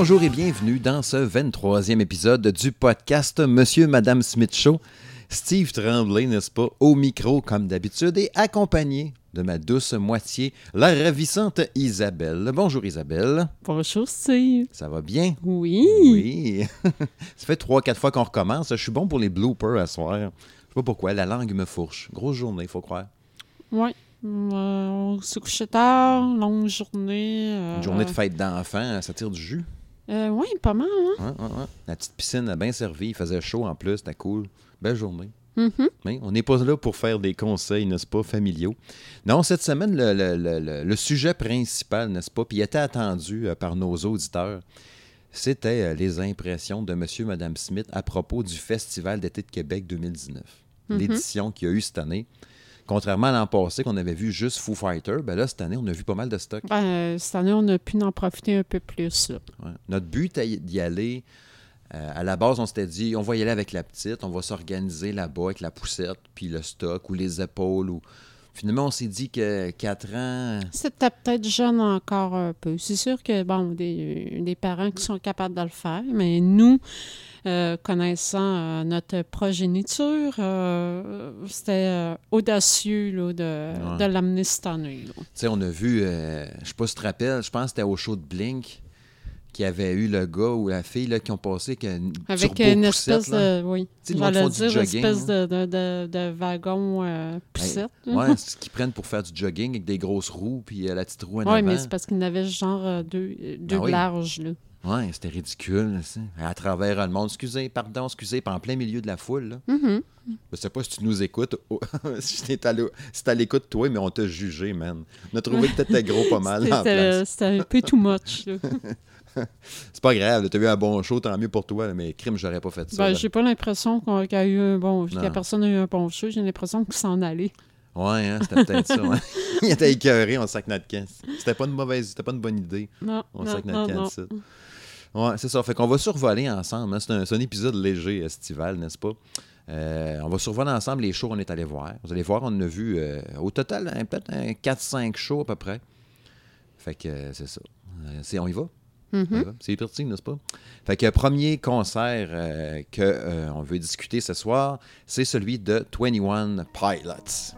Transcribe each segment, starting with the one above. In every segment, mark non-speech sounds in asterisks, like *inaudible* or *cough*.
Bonjour et bienvenue dans ce 23e épisode du podcast Monsieur Madame Smith Show. Steve Tremblay, n'est-ce pas, au micro comme d'habitude et accompagné de ma douce moitié, la ravissante Isabelle. Bonjour Isabelle. Bonjour Steve. Ça va bien? Oui. Oui. *laughs* Ça fait trois, quatre fois qu'on recommence. Je suis bon pour les bloopers à soir. Je sais pas pourquoi, la langue me fourche. Grosse journée, il faut croire. Oui. Euh, on s'est couché tard, longue journée. euh, Une journée de fête d'enfants, ça tire du jus. Euh, oui, pas mal, hein? Ouais, ouais, ouais. La petite piscine a bien servi, il faisait chaud en plus, c'était cool. Belle journée. Mhm. Mais on n'est pas là pour faire des conseils, n'est-ce pas, familiaux? Non, cette semaine, le, le- le- le- le sujet principal, n'est-ce pas, puis il était attendu euh, par nos auditeurs, c'était euh, les impressions de Monsieur et Mme Smith à propos du Festival d'été de Québec 2019. Mhm. L'édition qu'il y a eu cette année. Contrairement à l'an passé, qu'on avait vu juste Foo Fighter, ben là, cette année, on a vu pas mal de stock. Ben, euh, cette année, on a pu en profiter un peu plus. Ouais. Notre but est d'y aller. euh, à la base, on s'était dit, on va y aller avec la petite, on va s'organiser là-bas avec la poussette, puis le stock ou les épaules. Ou... Finalement, on s'est dit que 4 ans. C'était peut-être jeune encore un peu. C'est sûr que, bon, des, des parents qui sont capables de le faire, mais nous, euh, connaissant euh, notre progéniture, euh, c'était audacieux là, de, Ouais. de l'amener cette année. Tu sais, on a vu, je sais pas si tu te rappelles, je pense que c'était au show de Blink qui avait eu le gars ou la fille là, qui ont passé avec une Avec une espèce de. Oui. J'allais dire une espèce de, de, de, de wagon euh, poussette. Ouais, c'est ce qu'ils prennent pour faire du jogging avec des grosses roues, puis euh, la petite roue en Oui, avant. mais c'est parce qu'il y en avait genre deux, deux Ben oui. larges. Là. Ouais, c'était ridicule. ça. À travers le monde. Excusez, pardon, excusez, puis en plein milieu de la foule. Là. Mhm. Je sais pas si tu nous écoutes, oh, *laughs* si t'es à l'écoute, toi, mais on t'a jugé, man. On a trouvé que t'étais *laughs* gros pas mal C'était euh, c'était un peu too much. *laughs* C'est pas grave, t'as eu un bon show, tant mieux pour toi, mais crime, j'aurais pas fait ça. Ben, j'ai pas l'impression qu'il y a eu un bon. que personne a eu un bon show. J'ai l'impression qu'il s'en allait. Ouais, hein, c'était peut-être ça. *laughs* Il était écœuré, on sac notre camp. C'était pas une mauvaise, c'était pas une bonne idée. Non, On non, sac non, notre non. Ouais, c'est ça. Fait qu'on va survoler ensemble. hein. C'est un, épisode léger estival, n'est-ce pas? Euh, on va survoler ensemble les shows qu'on est allé voir. Vous allez voir, on en a vu euh, au total hein, peut-être un 4-5 shows à peu près. Fait que euh, c'est ça. C'est, on y va? Y va. C'est parti, n'est-ce pas? Fait que premier concert euh, que euh, on veut discuter ce soir, c'est celui de 21 Pilots.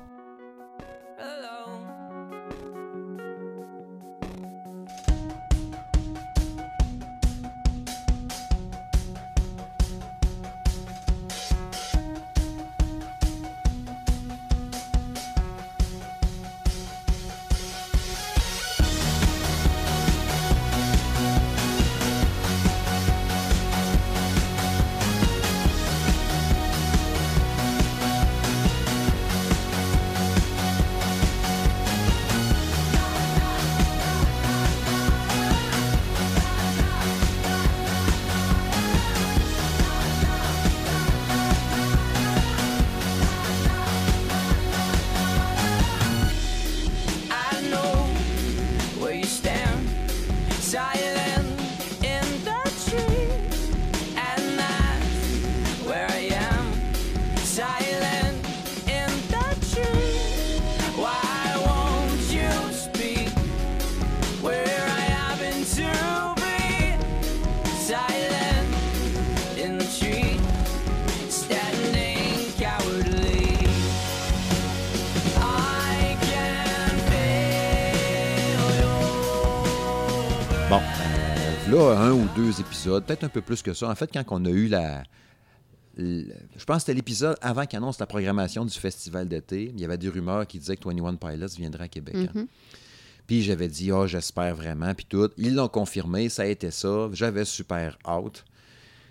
Peut-être un peu plus que ça. En fait, quand on a eu la. je pense que c'était l'épisode avant qu'il annonce la programmation du festival d'été. Il y avait des rumeurs qui disaient que 21 Pilots viendrait à Québec. hein. Mhm. Puis j'avais dit, ah, j'espère vraiment. Puis tout. Ils l'ont confirmé, ça a été ça. J'avais super hâte.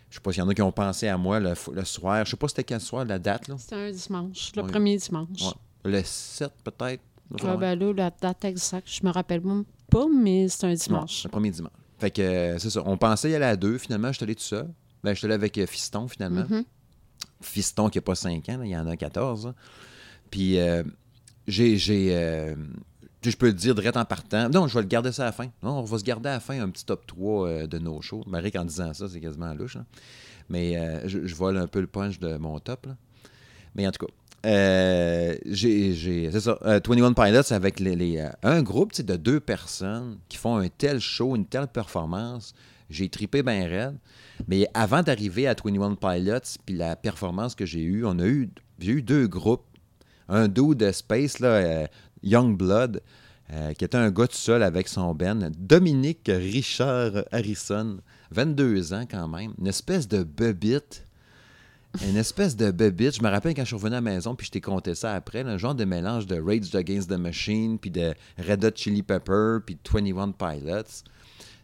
Je sais pas s'il y en a qui ont pensé à moi le, soir. Je sais pas c'était quel soir, la date. C'était un dimanche, le Ouais. premier dimanche. Ouais. Le 7, peut-être. Ah, ben là, la date exacte, je me rappelle même pas, mais c'est un Non, dimanche. le premier dimanche. Fait que c'est ça. On pensait y aller à deux. Finalement, je suis allé tout seul. Ben, je suis allé avec euh, Fiston, finalement. Mhm. Fiston qui n'a pas 5 ans, il y en a 14. là. Puis euh, j'ai. j'ai, euh, je peux le dire direct en partant. Non, je vais le garder ça à la fin. Non, on va se garder à la fin un petit top 3 euh, de nos shows. Marie, en disant ça, c'est quasiment louche. là. Mais euh, je, je vole un peu le punch de mon top. là. Mais en tout cas, euh, c'est ça. euh, 21 Pilots avec les, euh, un groupe de deux personnes qui font un tel show, une telle performance. J'ai tripé bien raide. Mais avant d'arriver à 21 Pilots, puis la performance que j'ai eue, on a eu, j'ai eu deux groupes. Un dude de Space, là, Young Blood, qui était un gars tout seul avec son Ben. Dominique Richard Harrison, 22 ans quand même. Une espèce de bebite. Une espèce de bebite. Je me rappelle quand je suis revenu à la maison, puis je t'ai compté ça après, un genre de mélange de Rage Against the Machine, puis de Red Hot Chili Pepper, puis de 21 Pilots. Tu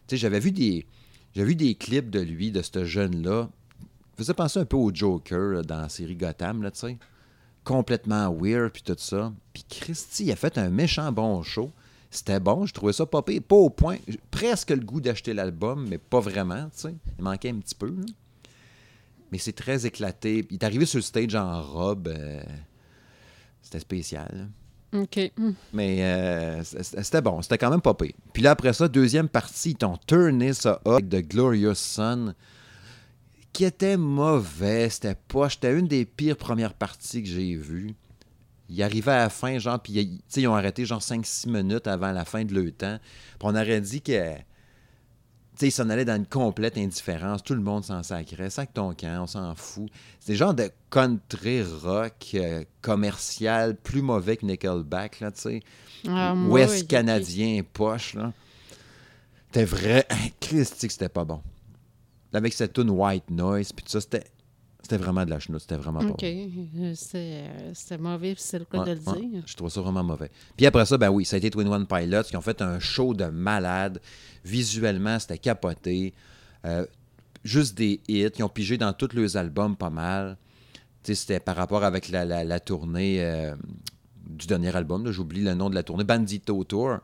sais, j'avais vu des... J'avais vu des clips de lui, de ce jeune-là. Faisait penser un peu au Joker dans la série Gotham, là, tu sais. Complètement weird, puis tout ça. Puis Christy, il a fait un méchant bon show. C'était bon, je trouvais ça pas. Pas au point, presque le goût d'acheter l'album, mais pas vraiment, tu sais. Il manquait un petit peu. Mais c'est très éclaté. Il est arrivé sur le stage en robe. euh, C'était spécial. là. OK. Hmm. Mais euh, c'était bon, c'était quand même pas pire. Puis là, après ça, deuxième partie, ils t'ont tourné ça up avec The Glorious Sun, qui était mauvais, c'était pas. C'était une des pires premières parties que j'ai vues. Ils arrivaient à la fin, genre, puis ils- ont arrêté genre 5-6 minutes avant la fin de leur temps. Puis on aurait dit que. Sais, ils s'en allaient dans une complète indifférence. Tout le monde s'en sacrait. Sac ton camp, on s'en fout. C'est le genre de country rock euh, commercial plus mauvais que Nickelback, là, tu sais. Ah, Ouest oui, canadien poche, là? C'était vrai. Christy que c'était pas bon. Avec cette tune White Noise, puis tout ça, c'était. C'était vraiment de la chenoute, c'était vraiment pas OK. bon. Euh, C'était euh, c'était mauvais, c'est le cas Ouais, de le ouais, dire. je trouve ça vraiment mauvais. Puis après ça, ben oui, ça a été 21 Pilots qui ont fait un show de malade. Visuellement, c'était capoté. Euh, juste des hits. Ils ont pigé dans tous leurs albums pas mal. Tu sais, c'était par rapport avec la, la- la tournée euh, du dernier album. là, J'oublie le nom de la tournée. Bandito Tour.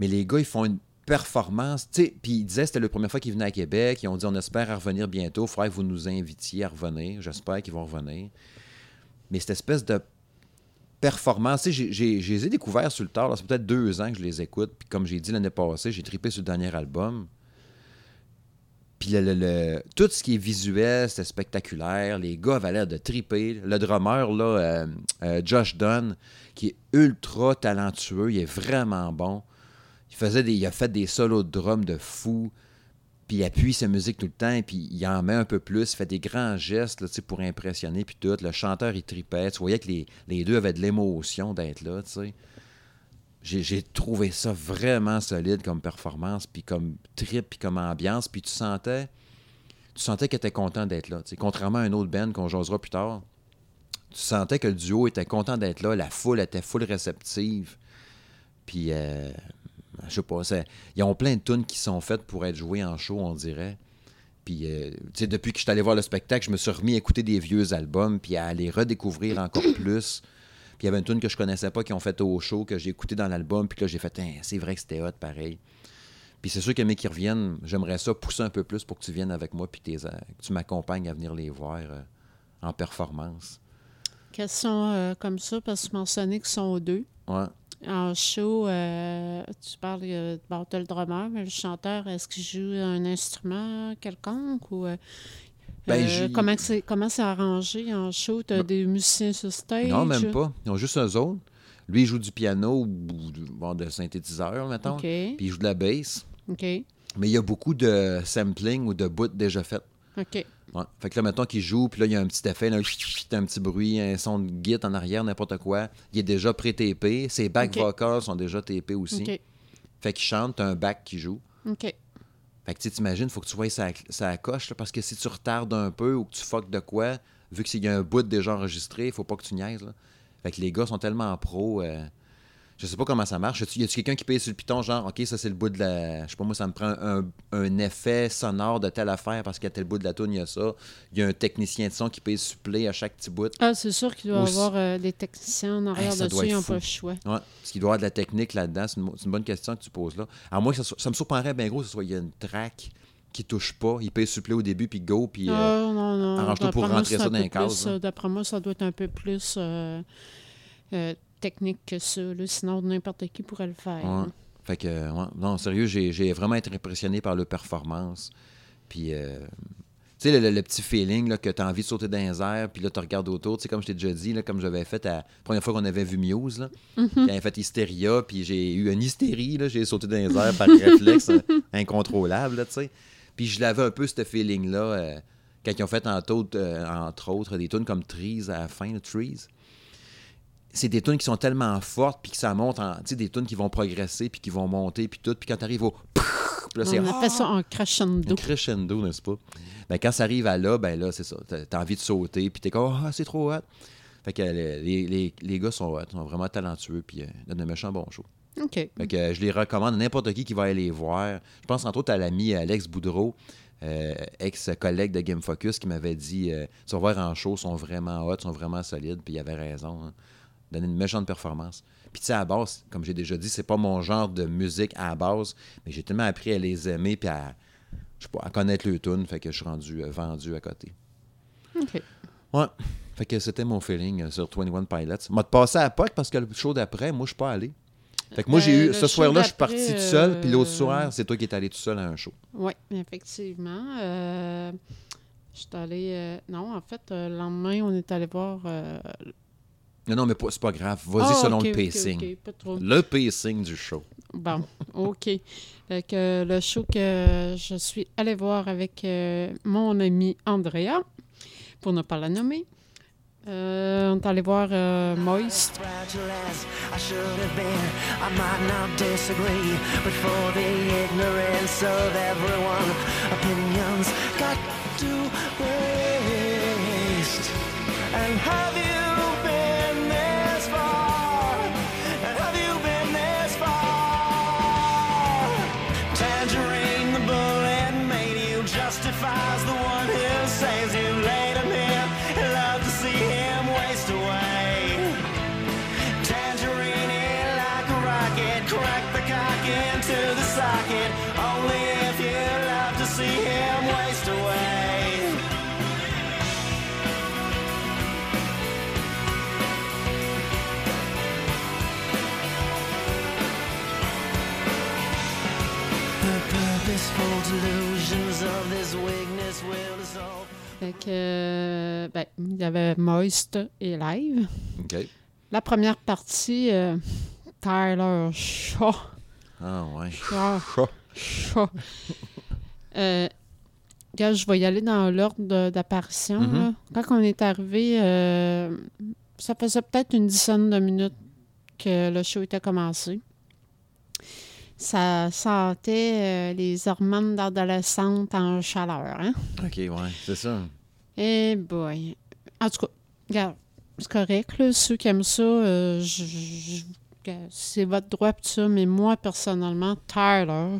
Mais les gars, ils font une performance. Puis ils disaient que c'était la première fois qu'ils venaient à Québec. Ils ont dit on espère revenir bientôt. Il faudrait que vous nous invitiez à revenir. J'espère qu'ils vont revenir. Mais cette espèce de performance, je les ai découverts sur le tard. C'est peut-être deux ans que je les écoute. Puis comme j'ai dit l'année passée, j'ai trippé sur le dernier album. Puis le, le- le- tout ce qui est visuel, c'était spectaculaire. Les gars avaient l'air de triper. Le drummer, là, euh, euh, Josh Dunn, qui est ultra talentueux, il est vraiment bon. Il, a fait des solos de drum de fou. Puis appuie sa musique tout le temps, puis il en met un peu plus, fait des grands gestes là, pour impressionner, puis tout. Le chanteur, il tripait. Tu voyais que les, deux avaient de l'émotion d'être là. J'ai, trouvé ça vraiment solide comme performance, puis comme trip, puis comme ambiance, puis tu sentais, tu sentais qu'il était content d'être là. Contrairement à un autre band qu'on jasera plus tard, tu sentais que le duo était content d'être là, la foule était full réceptive, puis euh, je sais pas, ils ont plein de tunes qui sont faites pour être jouées en show, on dirait. Puis, euh, depuis que je suis allé voir le spectacle, je me suis remis à écouter des vieux albums, puis à les redécouvrir encore *coughs* plus. Puis il y avait une tune que je connaissais pas qui ont fait au show, que j'ai écouté dans l'album, puis que là, j'ai fait, Hein, c'est vrai que c'était hot, pareil. Puis c'est sûr que mes qui reviennent, j'aimerais ça pousser un peu plus pour que tu viennes avec moi, puis euh, que tu m'accompagnes à venir les voir euh, en performance. Question euh, comme ça, parce que tu mentionnais qu'ils sont deux. Ouais. En show, euh, tu parles euh, bon, le drummer, mais le chanteur, est-ce qu'il joue un instrument quelconque ou euh, Ben, euh, comment c'est comment c'est arrangé en show? Tu as Ben- des musiciens sur stage? Non, même pas. Ils ont juste eux autres. Lui, il joue du piano ou du- bon, de synthétiseur, mettons. Puis il joue de la bass. OK. Mais il y a beaucoup de sampling ou de bouts déjà faits. OK. Ouais. Fait que là, mettons qu'il joue, puis là, il y a un petit effet, là, un petit bruit, un son de git en arrière, n'importe quoi. Il est déjà pré-TP. Ses back vocals sont déjà TP aussi. OK. Fait qu'il chante, t'as un back qui joue. OK. Fait que tu sais, t'imagines, faut que tu vois ça, ça coche, là, parce que si tu retardes un peu ou que tu fuck de quoi, vu qu'il y a un bout déjà enregistré, il faut pas que tu niaises. Là. Fait que les gars sont tellement pros. euh, je sais pas comment ça marche. Y a-tu quelqu'un qui paye sur le piton, genre, OK, ça c'est le bout de la. Je sais pas, moi, ça me prend un, un effet sonore de telle affaire parce qu'à tel bout de la tune, il y a ça. Il y a un technicien de son qui paye supplé à chaque petit bout. Ah, c'est sûr qu'il doit y avoir euh, des techniciens en arrière ça dessus, doit ils n'ont pas le choix. Ouais, parce qu'il doit y avoir de la technique là-dedans. C'est une, bonne question que tu poses là. À que ça, me surprendrait bien gros que ce soit il y a une track qui touche pas. Il paye supplé au début, puis go, puis. euh, Ah, non, non. arrange-toi pour moi, rentrer ça dans les cases, euh, D'après moi, ça doit être un peu plus euh, euh, technique que ça. là. Sinon, n'importe qui pourrait le faire. Ouais. Fait que, ouais, non, sérieux, j'ai vraiment été impressionné par leur performance. Puis, euh, tu sais, le, le- le petit feeling là, que tu as envie de sauter dans les airs, puis là, tu regardes autour. Tu sais, comme je t'ai déjà dit, là, comme j'avais fait la première fois qu'on avait vu Muse, là, avait fait Hysteria, puis j'ai eu une hystérie, là, j'ai sauté dans les airs par réflexe *laughs* euh, incontrôlable, tu sais. Puis je l'avais un peu, ce feeling-là, euh, quand ils ont fait entre autres, euh, entre autres des tunes comme Trees à la fin, Trees. C'est des tunes qui sont tellement fortes, puis que ça monte en. Tu sais, des tunes qui vont progresser, puis qui vont monter, puis tout. Puis quand tu arrives au. *laughs* Là, On appelle ça un crescendo. un crescendo, n'est-ce pas? Ben, quand ça arrive à là, ben là, c'est ça. T'as t'as envie de sauter, puis t'es comme, ah, c'est trop hot. Fait que les, les, les- gars sont hot, sont vraiment talentueux, puis euh, donnent de méchants bons shows. OK. Fait que euh, je les recommande à n'importe qui qui va aller les voir. Je pense entre autres à l'ami Alex Boudreau, euh, ex-collègue de Game Focus, qui m'avait dit euh, vas voir en show, sont vraiment hot, sont vraiment solides, puis il avait raison. Hein. Donner une méchante performance. Puis tu sais, à la base, comme j'ai déjà dit, c'est pas mon genre de musique à la base, mais j'ai tellement appris à les aimer, puis à, je sais pas, à connaître le tune, fait que je suis rendu euh, vendu à côté. OK. Ouais. Fait que c'était mon feeling euh, sur 21 Pilots. M'a passé à POC parce que le show d'après, moi, je suis pas allé. Fait que moi, j'ai Euh, eu. Ce soir-là, je suis parti tout seul, puis l'autre soir, c'est toi qui es allé tout seul à un show. Oui, effectivement. Je suis allée. euh, non, en fait, le lendemain, on est allé voir. Non, non, mais c'est pas grave. Vas-y ah, selon le pacing. ok, pas trop. Le pacing du show. Bon, OK. Fait que le show que je suis allée voir avec euh, mon ami Andrea, pour ne pas la nommer, euh, on est allé voir euh, Moist. fragile as I Euh, ben, il y avait Moist et Live. La première partie, euh, Tyler Shaw. Ah, ouais. Shaw. Shaw. *laughs* Euh, je vais y aller dans l'ordre d'apparition. Mhm. là. Quand on est arrivé, euh, ça faisait peut-être une dizaine de minutes que le show était commencé. Ça sentait euh, les hormones d'adolescente en chaleur. Hein? OK, ouais, c'est ça. Eh boy. En tout cas, regarde, c'est correct, là, ceux qui aiment ça, euh, je- je- regarde, c'est votre droit tout ça, mais moi, personnellement, Tyler,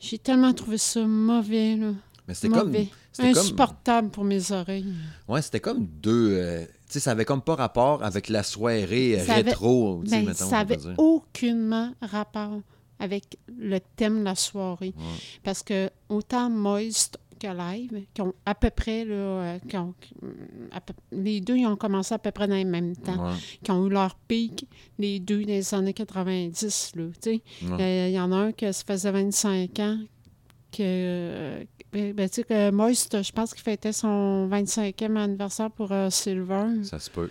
j'ai tellement trouvé ça mauvais, là. Mais c'était comme. Insupportable pour mes oreilles. Ouais, c'était comme deux. euh, tu sais, ça avait comme pas rapport avec la soirée euh, Ça rétro, sais, Ben, mettons, ça avait dire. aucunement rapport avec le thème de la soirée. Ouais. Parce que autant Moist Live, qui ont à peu près, là, euh, qui ont- peu- les deux, ils ont commencé à peu près dans le même temps. Ouais, qui ont eu leur pic, les deux, dans les années 90. là, tu sais. ouais. Euh, Il y en a un que ça faisait 25 ans que... euh, ben, ben, tu sais que Moist, je pense qu'il fêtait son 25e anniversaire pour euh, Silver. Ça se peut.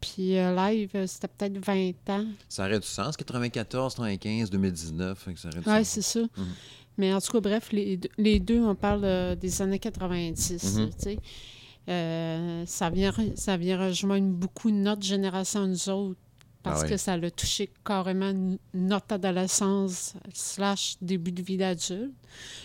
Puis euh, Live, c'était peut-être 20 ans. Ça aurait du sens, 94, 95, 2019. fait que ça aurait du Oui, c'est ça. Mhm. Mais en tout cas, bref, les, deux- les deux, on parle euh, des années 90. Mhm. Euh, ça, vient, ça vient rejoindre beaucoup notre génération, nous autres, parce Ah que ça l'a touché carrément notre adolescence slash début de vie d'adulte.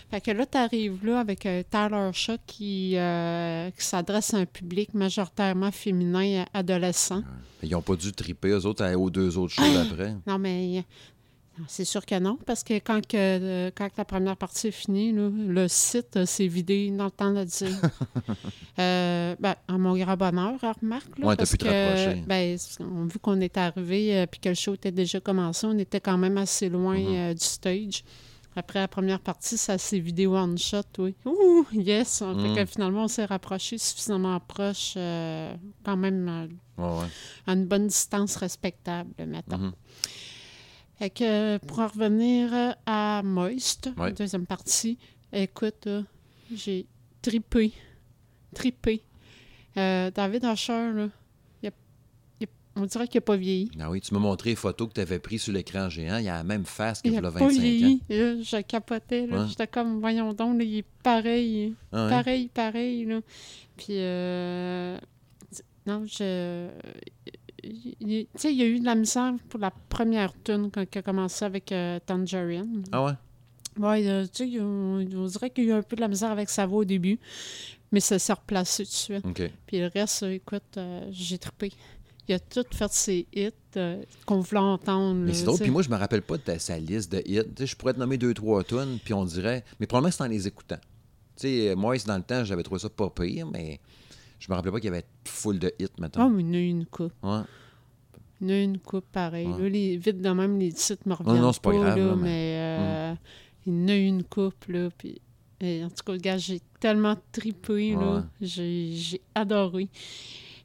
Fait que là, tu arrives là avec euh, Tyler Shaw qui, euh, qui s'adresse à un public majoritairement féminin et adolescent. Ils n'ont pas dû triper, eux autres, aux deux autres shows *laughs* d'après. Non, mais c'est sûr que non, parce que quand, que, euh, quand la première partie est finie, là, le site euh, s'est vidé dans le temps de dire. *laughs* Euh, ben, à mon grand bonheur, remarque. Là, Ouais, t'as parce pu te que, rapprocher. ben, vu qu'on est arrivé et que le show était déjà commencé, on était quand même assez loin Mhm. euh, du stage. Après la première partie, ça s'est vidé one shot, oui. Ouh, yes! Fait que finalement, on s'est rapproché suffisamment proche, euh, quand même euh, ouais. à une bonne distance respectable, mettons. Mhm. Fait que pour en revenir euh, à Moist, Ouais. deuxième partie, écoute, j'ai tripé. Tripé. Euh, David Usher, là, il a- il a- on dirait qu'il n'a pas vieilli. Ah oui, tu m'as montré les photos que tu avais prises sur l'écran géant. Il a la même face qu'il Il y a pas 25 ans. vieilli. Là, je capotais. Ouais. J'étais comme, voyons donc, là, il est pareil. Ah ouais? Pareil, pareil. Là. Puis, euh, non, je. Tu sais, il y a eu de la misère pour la première tune il a commencé avec euh, Tangerine. Ah ouais? Ouais, euh, tu sais, on, on dirait qu'il y a eu un peu de la misère avec sa voix au début, mais ça s'est replacé tout de suite. Puis le reste, euh, écoute, euh, j'ai trippé. Il a tout fait ses hits qu'on voulait entendre. Mais c'est drôle. Puis moi, je me rappelle pas de sa liste de hits. Je pourrais te nommer deux, trois tunes, puis on dirait. Mais probablement, c'est en les écoutant. Tu sais, moi, dans le temps, j'avais trouvé ça pas pire, mais je me rappelais pas qu'il y avait full de hits, maintenant. Oh, mais il y en a eu une coupe. Ouais. Il y en a eu une coupe pareil. Ouais. Là, les, vite de même, les titres me reviennent. non, c'est pas grave, là, là, mais mais- euh, il y en a eu une coupe. Là, puis, et en tout cas, gars, j'ai tellement tripé. Ouais. là. J'ai j'ai adoré.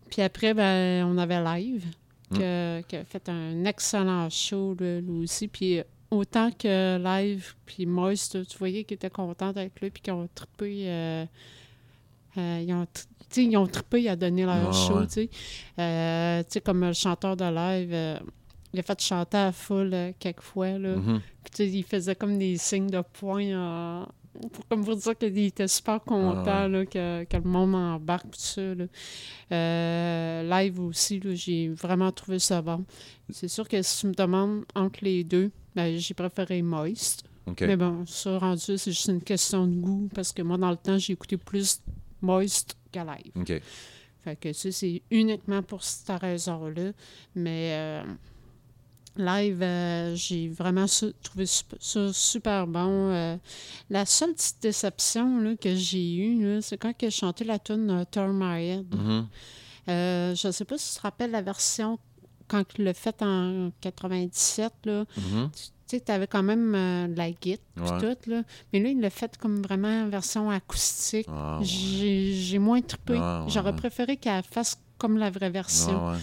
Puis après, ben, on avait Live, Mm. que- qui a fait un excellent show, là, lui aussi. Puis euh, autant que Live, puis Moist, tu voyais qu'ils étaient contents avec lui, puis qu'ils ont trippé. euh, euh, ils, ont, ils ont trippé à donner leur Ouais, show, ouais. tu sais. Euh, comme le chanteur de live, euh, il a fait chanter à foule euh, quelques fois, là. Mhm. Puis, sais, il faisait comme des signes de poing euh, pour, comme pour dire qu'il était super content Ah ouais. là, que, que le monde embarque, tout ça. là. Euh, live aussi, j'ai vraiment trouvé ça bon. C'est sûr que si tu me demandes entre les deux, ben, j'ai préféré Moist. Mais bon, ça rendu, c'est juste une question de goût parce que moi, dans le temps, j'ai écouté plus Moist que live. OK. Fait que ça, c'est uniquement pour cette raison-là. Mais euh, live, euh, j'ai vraiment su- trouvé ça super bon. Euh, la seule petite déception là, que j'ai eue, c'est quand a chanté la tune Turn My Head. Je ne sais pas si tu te rappelles la version quand il l'a fait en 97. Là, Mhm. Tu sais, tu avais quand même euh, de la guitare Ouais. tout. Là. Mais là, il l'a fait comme vraiment en version acoustique. Ah, ouais. J'ai moins trippé. Ah, ouais, J'aurais préféré qu'elle fasse comme la vraie version. Ah.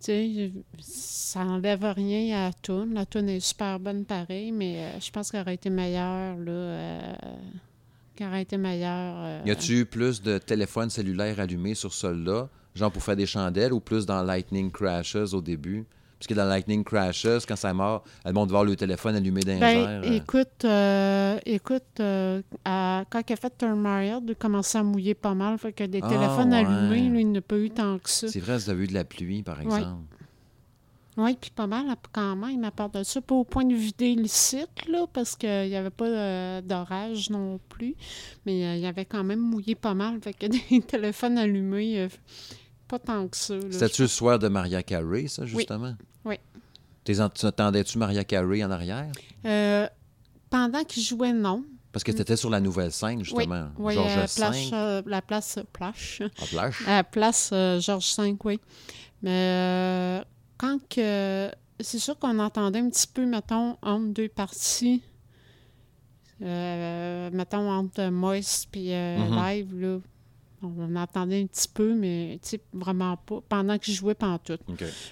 Tu sais, ça enlève rien à la toune. La toune est super bonne pareil, mais euh, je pense qu'elle aurait été meilleure, là. euh, qu'elle aurait été meilleure. Y a-tu eu plus de téléphones cellulaires allumés sur celle-là, genre pour faire des chandelles, ou plus dans Lightning Crashes au début? Parce que dans Lightning Crashes, quand ça mord, le monde voir le téléphone allumé les Ben, euh. écoute, euh, écoute euh, à- quand elle a fait Turn Head, il a commencé à mouiller pas mal. Fait que des Ah, téléphones ouais. allumés, là, il n'a pas eu tant que ça. C'est vrai, vous avez eu de la pluie, par exemple. Oui, puis pas mal quand même à part de ça. Pas au point de vider le site, là, parce qu'il n'y avait pas euh, d'orage non plus. Mais euh, il y avait quand même mouillé pas mal. Fait que *laughs* des téléphones allumés, euh, pas tant que ça. C'était-tu le soir de Maria Carey, ça, justement? Oui. T'es en- tu Attendais-tu Maria Carey en arrière? Euh, pendant qu'il jouait, non. Parce que t'étais sur la nouvelle scène, justement. Oui, Georges place, V, euh, la place Plage. en plage. À la place euh, Georges V, oui. Mais euh, quand que. C'est sûr qu'on entendait un petit peu, mettons, entre deux parties. Euh, mettons, entre Moist et Mhm. Live, là. On entendait un petit peu, mais vraiment pas. Pendant que je jouais, pas en tout.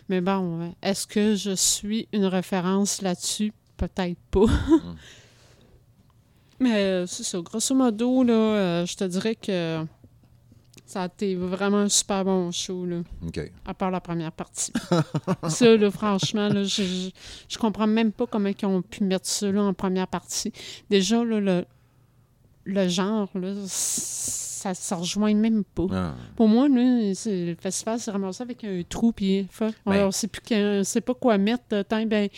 Mais bon, est-ce que je suis une référence là-dessus? Peut-être pas. Mm. *laughs* Mais euh, c'est ça. Grosso modo, là, euh, je te dirais que ça a été vraiment un super bon show, là, à part la première partie. *laughs* ça, là, franchement, là, je, je, je comprends même pas comment ils ont pu mettre ça là, en première partie. Déjà, là, le, le genre, là, ça se rejoint même pas. Ah. Pour moi, là, le festival, c'est ramassé avec un trou, puis Ben. on sait plus qu'un- on sait pas quoi mettre. euh, Tant, ben,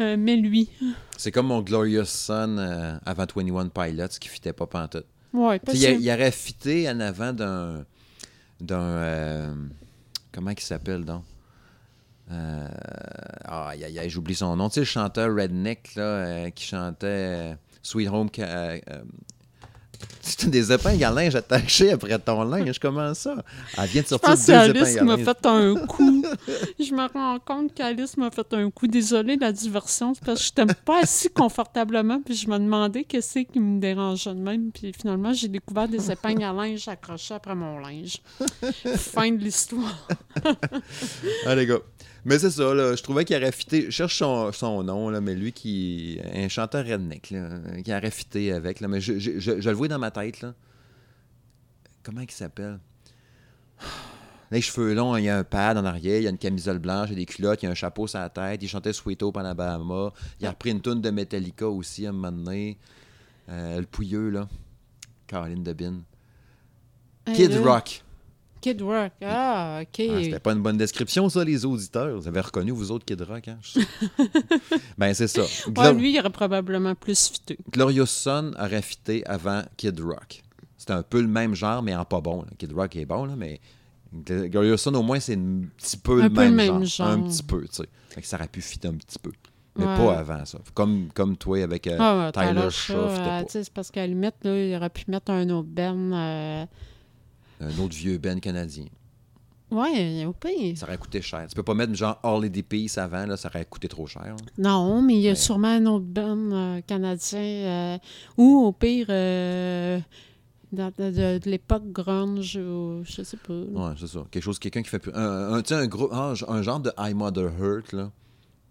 euh, mets-lui. C'est comme mon Glorious Son euh, avant 21 Pilots qui fitait pas pantoute. Ouais, sais, Il, il aurait fité en avant d'un. d'un. euh, comment il s'appelle donc? Ah, j'oublie son nom. Tu sais, le chanteur Redneck là, qui chantait Sweet Home. Euh, c'est des épingles à linge attachées après ton linge. Comment ça? Elle vient de Je sortir pense que deux Alice épingles à m'a fait un coup. *laughs* je me rends compte qu'Alice m'a fait un coup. Désolée de la diversion, c'est parce que je n'étais pas assis confortablement, puis je me demandais qu'est-ce qui me dérangeait de même. Puis finalement, j'ai découvert des épingles à linge accrochées après mon linge. *laughs* fin de l'histoire. Les gars. Mais c'est ça, là, je trouvais qu'il aurait fité. Je cherche son, son nom, là, mais lui qui. Un chanteur redneck, là, qui aurait fité avec. Là, mais je, je, je- je le vois dans ma tête. Là. comment il s'appelle? *sighs* Les cheveux longs, il y a un pad en arrière, il y a une camisole blanche, il y a des culottes, il y a un chapeau sur la tête. Il chantait Sweet Hope en Alabama. Il a repris une toune de Metallica aussi à un moment donné. Euh, le pouilleux, là. Caroline Debin. Hey, Kid Rock. Kid Rock. Ah, OK. Ah, C'était pas une bonne description, ça, les auditeurs. Vous avez reconnu, vous autres, Kid Rock, hein? *laughs* Ben, c'est ça. Ouais, lui, il aurait probablement plus fité. Glorious Son aurait fité avant Kid Rock. C'était un peu le même genre, mais en pas bon. là. Kid Rock est bon, là, mais Gl- Glorious au moins, c'est un petit peu, Un le, peu même le même genre. Un petit peu, tu sais. Fait que ça aurait pu fitter un petit peu. Mais Ouais. pas avant ça. Comme, comme toi avec euh, Ah, ouais, Tyler Shaw, euh, c'est parce qu'à la limite, là, il aurait pu mettre un autre Ben. euh, Un autre vieux Ben canadien. Ouais, au pire. Ça aurait coûté cher. Tu peux pas mettre genre All the Peace avant, là, ça aurait coûté trop cher. là. Non, mais il y a Ouais. sûrement un autre Ben euh, canadien. euh, ou au pire, euh, dans- de, de- de l'époque grunge, ou je sais pas. Ouais, c'est ça. Quelque chose, quelqu'un qui fait plus. Un, un, tu sais, un groupe, ah, un genre de I Mother Hurt, là.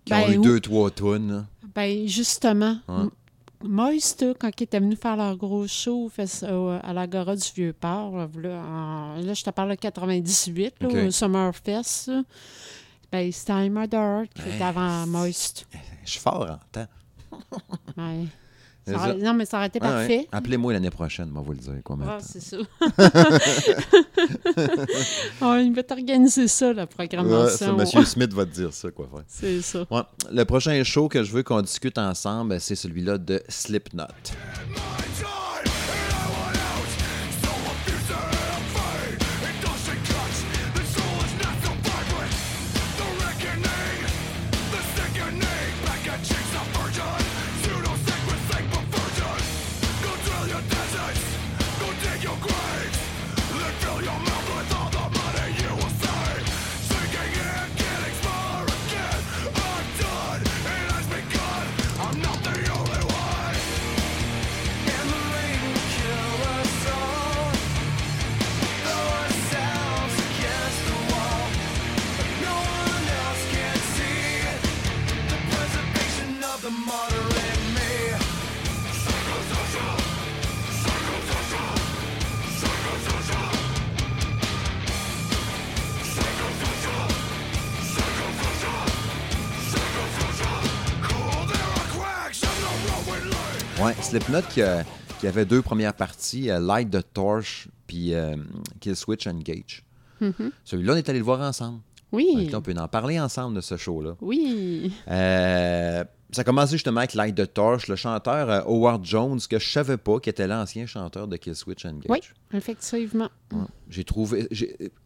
Qui Ben, ont eu ou- deux, trois tonnes. Ben, justement, Ouais. M- Moist, quand ils étaient venus faire leur gros show à l'Agora du Vieux-Port, là, en- là, je te parle de 98, là, Ok. au Summerfest, ben, c'était I'm Heart qui était avant Moist. Je suis fort en temps. Ouais. Ça non, mais ça aurait été Ouais, ouais. parfait. Appelez-moi l'année prochaine, moi, vous le dire. Quoi, Ah, c'est ça. *laughs* Ouais, il va t'organiser ça, la Ouais, ça, programmation. Monsieur Smith va te dire ça, quoi faire. C'est ça. Ouais. Le prochain show que je veux qu'on discute ensemble, c'est celui-là de Slipknot. Ouais, Slipknot qui, a- qui avait deux premières parties, euh, Light the Torch puis euh, Kill Switch Engage. Celui-là, on est allé le voir ensemble. Oui. Là, on peut en parler ensemble de ce show-là. Oui. Euh, ça a commencé justement avec Light the Torch, le chanteur euh, Howard Jones, que je savais pas, qui était l'ancien chanteur de Kill Switch Engage. Oui, effectivement. Ouais. J'ai trouvé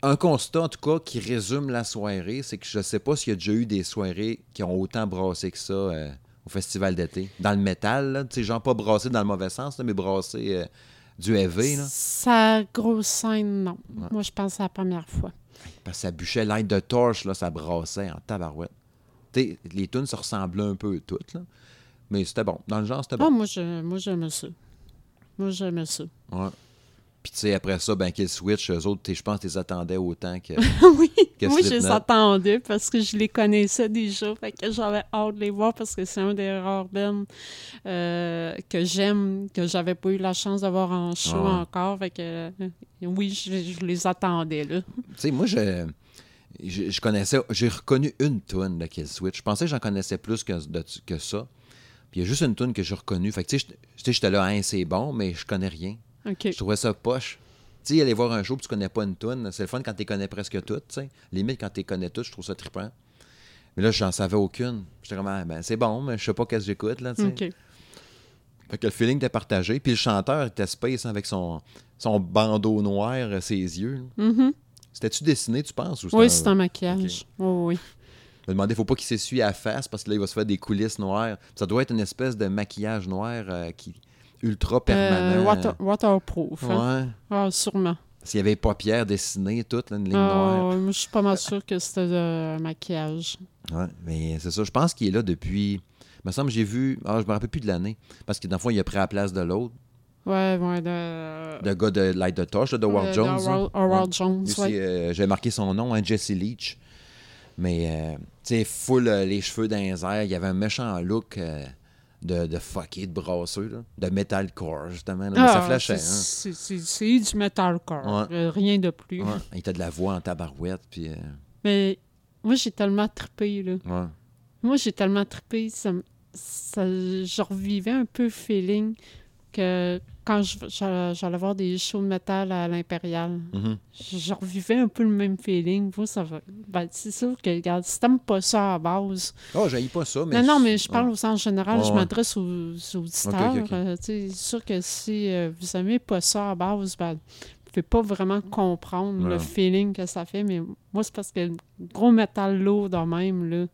un constat en tout cas qui résume la soirée, c'est que je sais pas s'il y a déjà eu des soirées qui ont autant brassé que ça euh, au festival d'été. Dans le métal, tu sais, genre pas brassé dans le mauvais sens, là, mais brassé euh, du là. Sa grosse scène, non. Moi, je pense que c'est la première fois. Parce que ça bûchait Light de torche, là, ça brassait en tabarouette. Les tunes se ressemblaient un peu toutes, là. Mais c'était bon. Dans le genre, c'était Ah, bon. moi, je, moi, j'aimais ça. Moi, j'aimais ça. Ouais. Puis tu sais, après ça, ben Kill Switch, eux autres, je pense que tu les attendais autant que. *laughs* oui, Que moi, je les attendais parce que je les connaissais déjà. Fait que j'avais hâte de les voir parce que c'est un des rares bands euh, que j'aime, que j'avais pas eu la chance d'avoir en show Ah encore. Fait que euh, oui, je, je les attendais, là. Tu sais, moi, je, je, je connaissais, j'ai reconnu une tune de Kill Switch. Je pensais que j'en connaissais plus que, de- que ça. Puis il y a juste une tune que j'ai reconnue. Fait que tu sais, j'étais- tu sais, j'étais là, hein, c'est bon, mais je connais rien. Je trouvais ça poche. Tu sais, aller voir un show puis tu connais pas une tune, c'est le fun quand tu connais presque toutes, tu sais. Limite, quand tu connais toutes, je trouve ça trippant. Mais là, j'en savais aucune. J'étais comme, ah, ben, c'est bon, mais je sais pas qu'est-ce que j'écoute, là, tu sais. OK. Fait que le feeling était partagé. Puis le chanteur était space hein, avec son, son bandeau noir, euh, ses yeux. Mhm. C'était-tu dessiné, tu penses? Ou Oui, c'est un maquillage. Oh, oui. Je me demandais, faut pas qu'il s'essuie à la face parce que là, il va se faire des coulisses noires. Ça doit être une espèce de maquillage noir euh, qui ultra permanent. Euh, water- waterproof. hein? Ouais. Ah, sûrement. S'il y avait les paupières dessinées, toutes, là, une ligne Ah, noire. moi, je suis pas mal sûre que c'était de maquillage. Ouais, mais c'est ça. Je pense qu'il est là depuis. Il me semble que j'ai vu. Ah, je me rappelle plus de l'année. Parce que dans le fond, il a pris la place de l'autre. Ouais, ouais, de... Le gars de Light the Torch, là, de Howard Euh, de Jones. Howard- hein. Jones, ouais. euh, J'avais marqué son nom, hein, Jesse Leach. Mais, euh, tu sais, full euh, les cheveux dans les airs. Il y avait un méchant look euh, de, de fucké, de brasseux, là, de metalcore, justement. là. Mais ça Ah, flashait, c'est- hein. Du metalcore, Ouais. euh, rien de plus. Ouais. Il était de la voix en tabarouette, puis... euh, Mais moi, j'ai tellement trippé, là. ouais. Moi, j'ai tellement trippé, ça, ça, je revivais un peu le feeling que quand j'allais voir des shows de métal à l'Impérial, Mhm. je, je revivais un peu le même feeling. Ça va... ben, c'est sûr que, regarde, si t'aimes pas ça à base... Oh, j'haïs pas ça, mais... non, non, mais je parle au sens général, je m'adresse aux, aux auditeurs. Euh, c'est sûr que si euh, vous aimez pas ça à base, ben, vous pouvez pas vraiment comprendre le feeling que ça fait, mais moi, c'est parce que le gros métal lourd de même, là,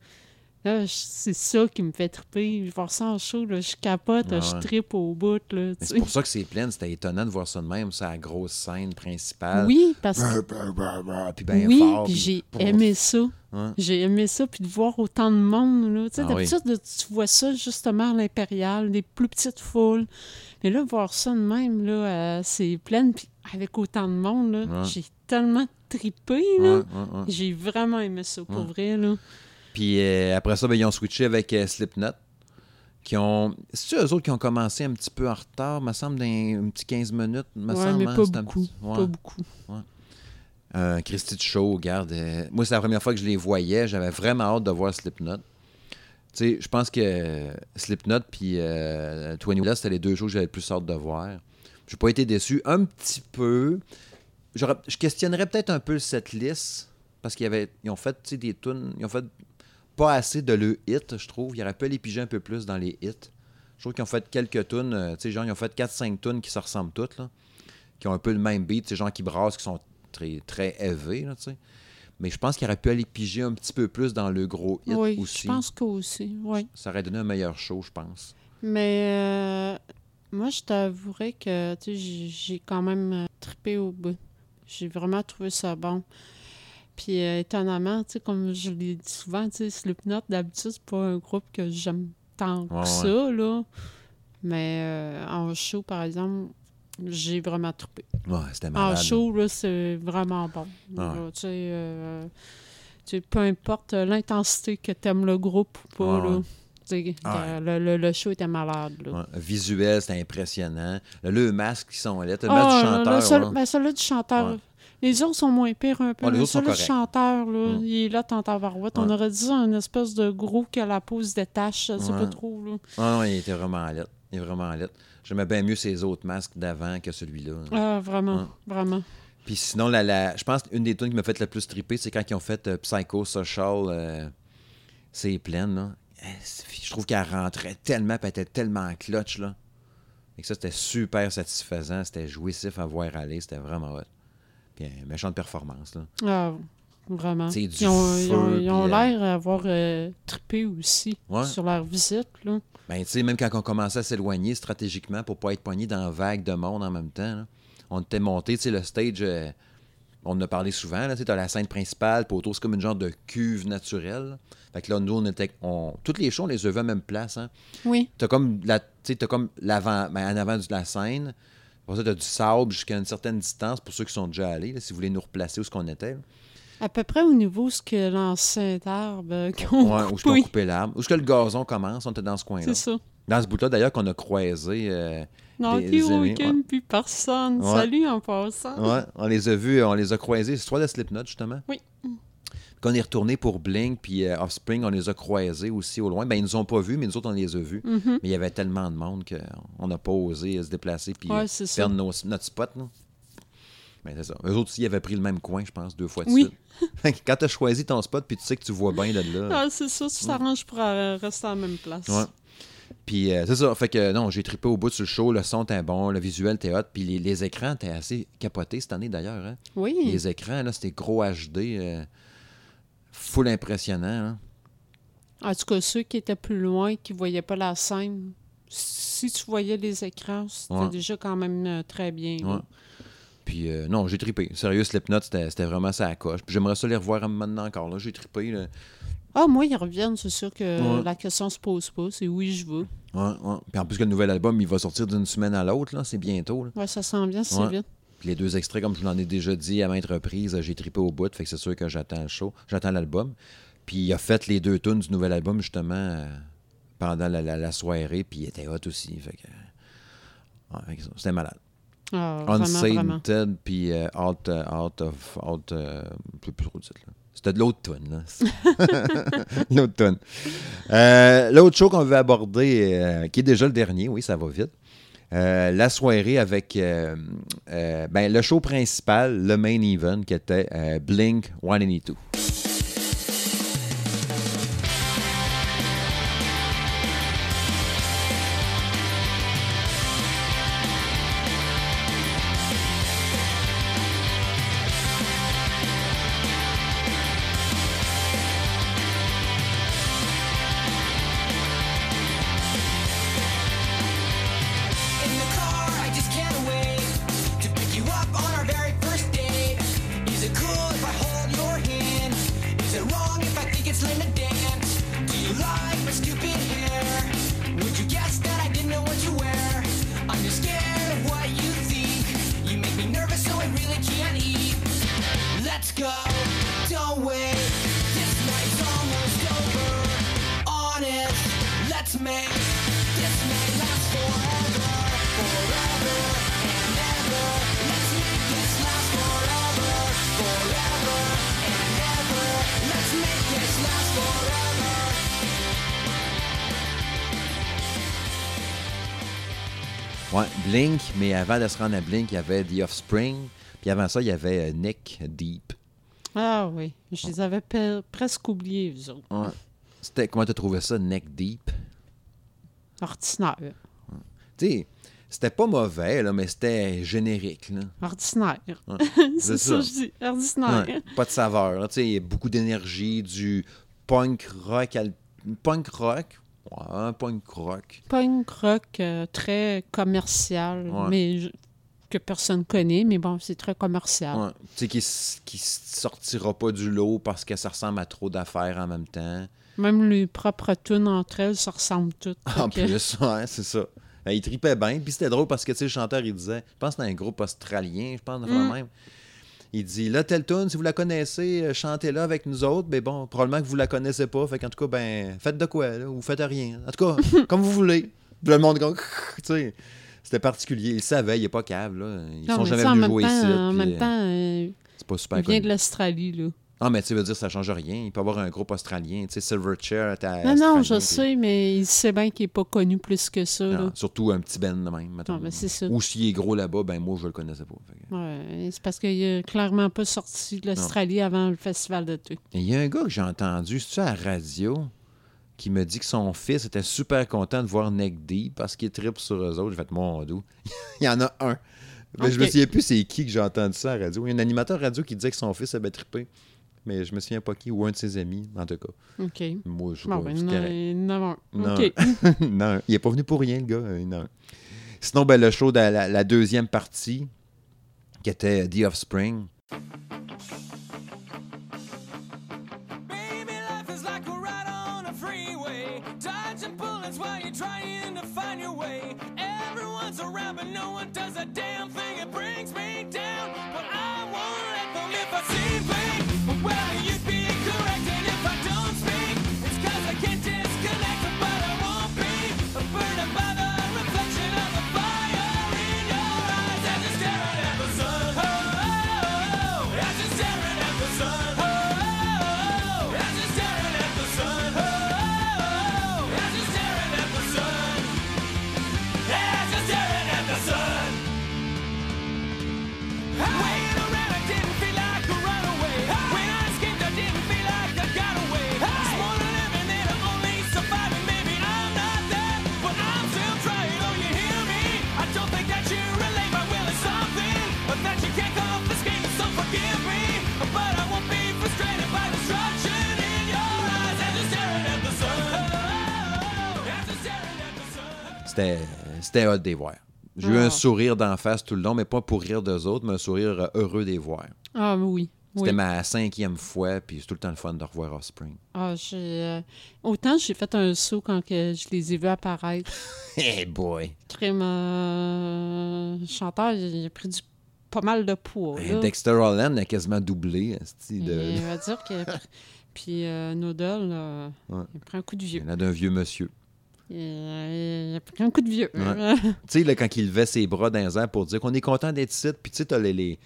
là, c'est ça qui me fait triper. Je vois ça en show, là, je capote, Ouais, je tripe au bout, c'est pour ça que c'est plein. C'était étonnant de voir ça de même, ça, la grosse scène principale. Oui, parce que... puis ben oui, fort, puis puis- j'ai aimé ça. Ouais. J'ai aimé ça, puis de voir autant de monde. Là. Ah. D'habitude, tu vois ça justement à l'Impérial, des plus petites foules. Mais là, voir ça de même, là, euh, c'est plein, puis avec autant de monde, là, Ouais. j'ai tellement tripé. Là. J'ai vraiment aimé ça, pour vrai. Là. Puis euh, après ça, ben, ils ont switché avec euh, Slipknot. Qui ont... C'est-tu eux autres qui ont commencé un petit peu en retard, me semble, dans un petit 15 minutes? Me ouais, semble, mais hein, pas beaucoup. petit- ouais. Pas beaucoup. Euh, Christy de Show, regarde. moi, c'est la première fois que je les voyais. J'avais vraiment hâte de voir Slipknot. Tu sais, je pense que Slipknot puis euh, 21 c'était les deux shows que j'avais le plus hâte de voir. J'ai pas été déçu. Un petit peu. Je questionnerais peut-être un peu le setlist parce qu'ils avaient, ils ont fait des tunes. Ils ont fait pas assez de le hit, je trouve. Ils auraient pu les piger un peu plus dans les hits. Je trouve qu'ils ont fait quelques tunes. euh, tu sais, genre, ils ont fait 4-5 tunes qui se ressemblent toutes, là. Qui ont un peu le même beat. Sais, gens qui brassent, qui sont très, très élevés, là, tu sais. Mais je pense qu'ils auraient pu aller piger un petit peu plus dans le gros hit oui, aussi. je pense qu'aussi, oui. Ça aurait donné un meilleur show, je pense. Mais euh, moi, je t'avouerais que tu sais, j'ai j'ai quand même euh, trippé au bout. J'ai vraiment trouvé ça bon. Puis euh, étonnamment, tu sais, comme je l'ai dit souvent, tu sais, Slipknot, d'habitude, c'est pas un groupe que j'aime tant que Ouais, ouais. ça, là. Mais euh, en show, par exemple, j'ai vraiment. Ouais, c'était En show, là, c'est vraiment bon. Ah ouais. Là, tu sais, euh, tu sais, peu importe l'intensité que t'aimes le groupe ou pas, Ah là. Ah le, le- le show était malade, là. Ouais, visuel, c'était impressionnant. Le, le masque qui sont là. Le Ah, masque du le- chanteur. le seul- là. ben, celui-là du chanteur. Ouais. Les autres sont moins pires un peu. Ouais, les autres sont corrects. chanteur, là, Mm. il est là, tant tabarouette. On Ouais. aurait dit un espèce de gros que la peau se détache, je sais pas Ouais. trop. Là. Ah non, il était vraiment lettre. Il est vraiment lettre. J'aimais bien mieux ses autres masques d'avant que celui-là. Ah, vraiment, Ouais. vraiment. Puis sinon, la, la- je pense qu'une des tunes qui m'a fait le plus triper, c'est quand ils ont fait euh, Psycho Social. euh, c'est pleine, là. Eh, c'est- Je trouve qu'elle rentrait tellement, puis elle était tellement clutch, là. Et que ça, c'était super satisfaisant. C'était jouissif à voir aller. C'était vraiment hot. Puis euh, méchante performance, là. Ah, vraiment. C'est du Ils ont, euh, l'air d'avoir euh, trippé aussi Ouais. sur leur visite. Là. Ben, tu sais, même quand on commençait à s'éloigner stratégiquement pour pas être poigné dans la vague de monde en même temps, là, on était monté, tu sais, le stage, euh, on en a parlé souvent, là, tu t'as la scène principale, puis autour, c'est comme une genre de cuve naturelle. Fait que là, nous, on était, on, toutes les shows, on les a vus à la même place, hein. Oui. T'as comme, la, t'as comme l'avant, ben, en avant de la scène, pour ça, t'as du sable jusqu'à une certaine distance, pour ceux qui sont déjà allés, là, si vous voulez nous replacer où ce qu'on était. là. À peu près au niveau ce que l'ancien arbre qu'on Ouais, où est-ce qu'on coupé. coupait l'arbre. Où est-ce que le gazon commence, on était dans ce coin-là. C'est ça. Dans ce bout-là, d'ailleurs, qu'on a croisé... euh, Non, Des aucun, puis personne. Ouais. Salut en passant. Ouais, on les a vus, on les a croisés. C'est toi de Slipknot, justement? Oui. Quand on est retourné pour Blink puis euh, Offspring, on les a croisés aussi au loin. Ben, ils nous ont pas vus, mais nous autres, on les a vus. Mhm. Mais il y avait tellement de monde qu'on n'a pas osé se déplacer puis Ouais, euh, ça. perdre nos- notre spot. là. Ben, c'est ça. Eux autres aussi, ils avaient pris le même coin, je pense, deux fois de Oui. suite. *laughs* Quand tu as choisi ton spot puis tu sais que tu vois bien de là. Ah, c'est ça, tu t'arranges pour euh, rester à la même place. Ouais. Puis euh, c'est ça, fait que non, j'ai trippé au bout sur le show, le son était bon, le visuel était hot, puis les, les écrans étaient assez capotés cette année d'ailleurs. Hein? Oui. Les écrans, là, c'était gros HD, euh, full impressionnant. hein. En tout cas, ceux qui étaient plus loin, qui ne voyaient pas la scène, si tu voyais les écrans, c'était Ouais. déjà quand même euh, très bien. Ouais. Puis euh, non, j'ai trippé. Sérieux, Slipknot, c'était c'était vraiment ça à coche. J'aimerais ça les revoir maintenant encore. là. J'ai trippé. Là. Ah, moi, ils reviennent, c'est sûr que Ouais. la question se pose pas. C'est oui, je veux. Ouais, ouais. Puis en plus que le nouvel album, il va sortir d'une semaine à l'autre. là. C'est bientôt. là. Ouais, ça sent bien, c'est vite. Les deux extraits, comme je vous l'en ai déjà dit à maintes reprises, j'ai trippé au bout. Fait que c'est sûr que j'attends le show. J'attends l'album. Puis il a fait les deux tunes du nouvel album, justement, euh, pendant la, la- la soirée, puis il était hot aussi. Fait que, ouais, c'était malade. Ah, vraiment, vraiment. Unsainted, puis euh, Out, euh, out of. Out, euh, sais plus trop le titre, là. C'était de l'autre tune, là. *laughs* l'autre tune. Euh, l'autre show qu'on veut aborder, euh, qui est déjà le dernier, oui, ça va vite. Euh, la soirée avec euh, euh, ben, le show principal, le main event, qui était Blink 182. Avant de se rendre à Blink, il y avait The Offspring. Puis avant ça, il y avait euh, Nick Deep. Ah oui, je les avais presque oubliés, eux autres. Ouais. C'était, comment tu trouvé ça, Neck Deep? Ordinaire. Tu sais, c'était pas mauvais, là, mais c'était générique. Là. Ordinaire. Ouais. *laughs* c'est ça, que je dis. Ordinaire. Pas de saveur. Tu sais, beaucoup d'énergie, du punk rock. al- Punk rock? Ouais, un punk rock. Punk rock euh, très commercial, Ouais. mais je- que personne connaît, mais bon, c'est très commercial. Ouais. Tu sais, qui, qui sortira pas du lot parce que ça ressemble à trop d'affaires en même temps. Même les propres tunes entre elles se ressemblent toutes. En que- plus, ouais, c'est ça. Ben, il tripait bien. Puis c'était drôle parce que tu sais, le chanteur, il disait, je pense que c'était un groupe australien, je pense, Mm. même. Il dit, là, telle tune, si vous la connaissez, euh, chantez-la avec nous autres. Mais bon, probablement que vous la connaissez pas. Fait qu'en tout cas, ben, faites de quoi, là, ou faites rien. En tout cas, *laughs* comme vous voulez. Le monde, comme, *laughs* tu sais, c'était particulier. Il savait, il est pas cave, là. Ils Non, sont mais jamais ça, venus jouer temps, ici. En même euh, temps, euh, c'est pas super il vient connu. de l'Australie, là. Ah, mais tu veux dire, ça change rien. Il peut y avoir un groupe australien. Tu sais, Silverchair. Non, non, je sais, mais il sait bien qu'il n'est pas connu plus que ça. Non, là. surtout un petit Ben de même. mettons. Non, mais c'est ça. Ou s'il est gros là-bas, ben moi, je le connaissais pas. Fait que- Ouais, c'est parce qu'il n'est clairement pas sorti de l'Australie avant le festival de. Et Il y a un gars que j'ai entendu, c'est-tu à la radio, qui me dit que son fils était super content de voir Neck Deep parce qu'il tripe sur eux autres. J'ai fait mon dos. *laughs* Il y en a un. Mais je me souviens plus c'est qui que j'ai entendu ça à la radio. Il y a un animateur radio qui disait que son fils avait trippé. Mais je me souviens pas qui, ou un de ses amis, en tout cas. OK. Moi, je sais Bon, pas, ben, un. Non. OK. *laughs* non, il est pas venu pour rien, le gars. euh, non. Sinon, ben, le show de la, la deuxième partie, qui était The Offspring. Baby, life is like a ride on a freeway. Dodging bullets while you're trying to find your way. Everyone's around, but no one does a damn thing. It brings me C'était c'était hot des voir. J'ai eu Ah. un sourire d'en face tout le long, mais pas pour rire d'eux autres, mais un sourire euh, heureux des voir. Ah, oui. C'était oui. ma cinquième fois, puis c'est tout le temps le fun de revoir Offspring. Ah, j'ai, euh, Autant j'ai fait un saut quand que je les ai vus apparaître. *laughs* Hey boy! Crème euh, chanteur, il a pris du, pas mal de poids. Là. Dexter Holland a quasiment doublé. De... On va dire que. Puis euh, Noodle, Ouais. il prend un coup de Il vieux. y en a d'un vieux monsieur. Il a pris un coup de vieux. Ouais. Tu sais, là, quand il levait ses bras dans les airs pour dire qu'on est content d'être ici, puis tu sais, t'as les, les-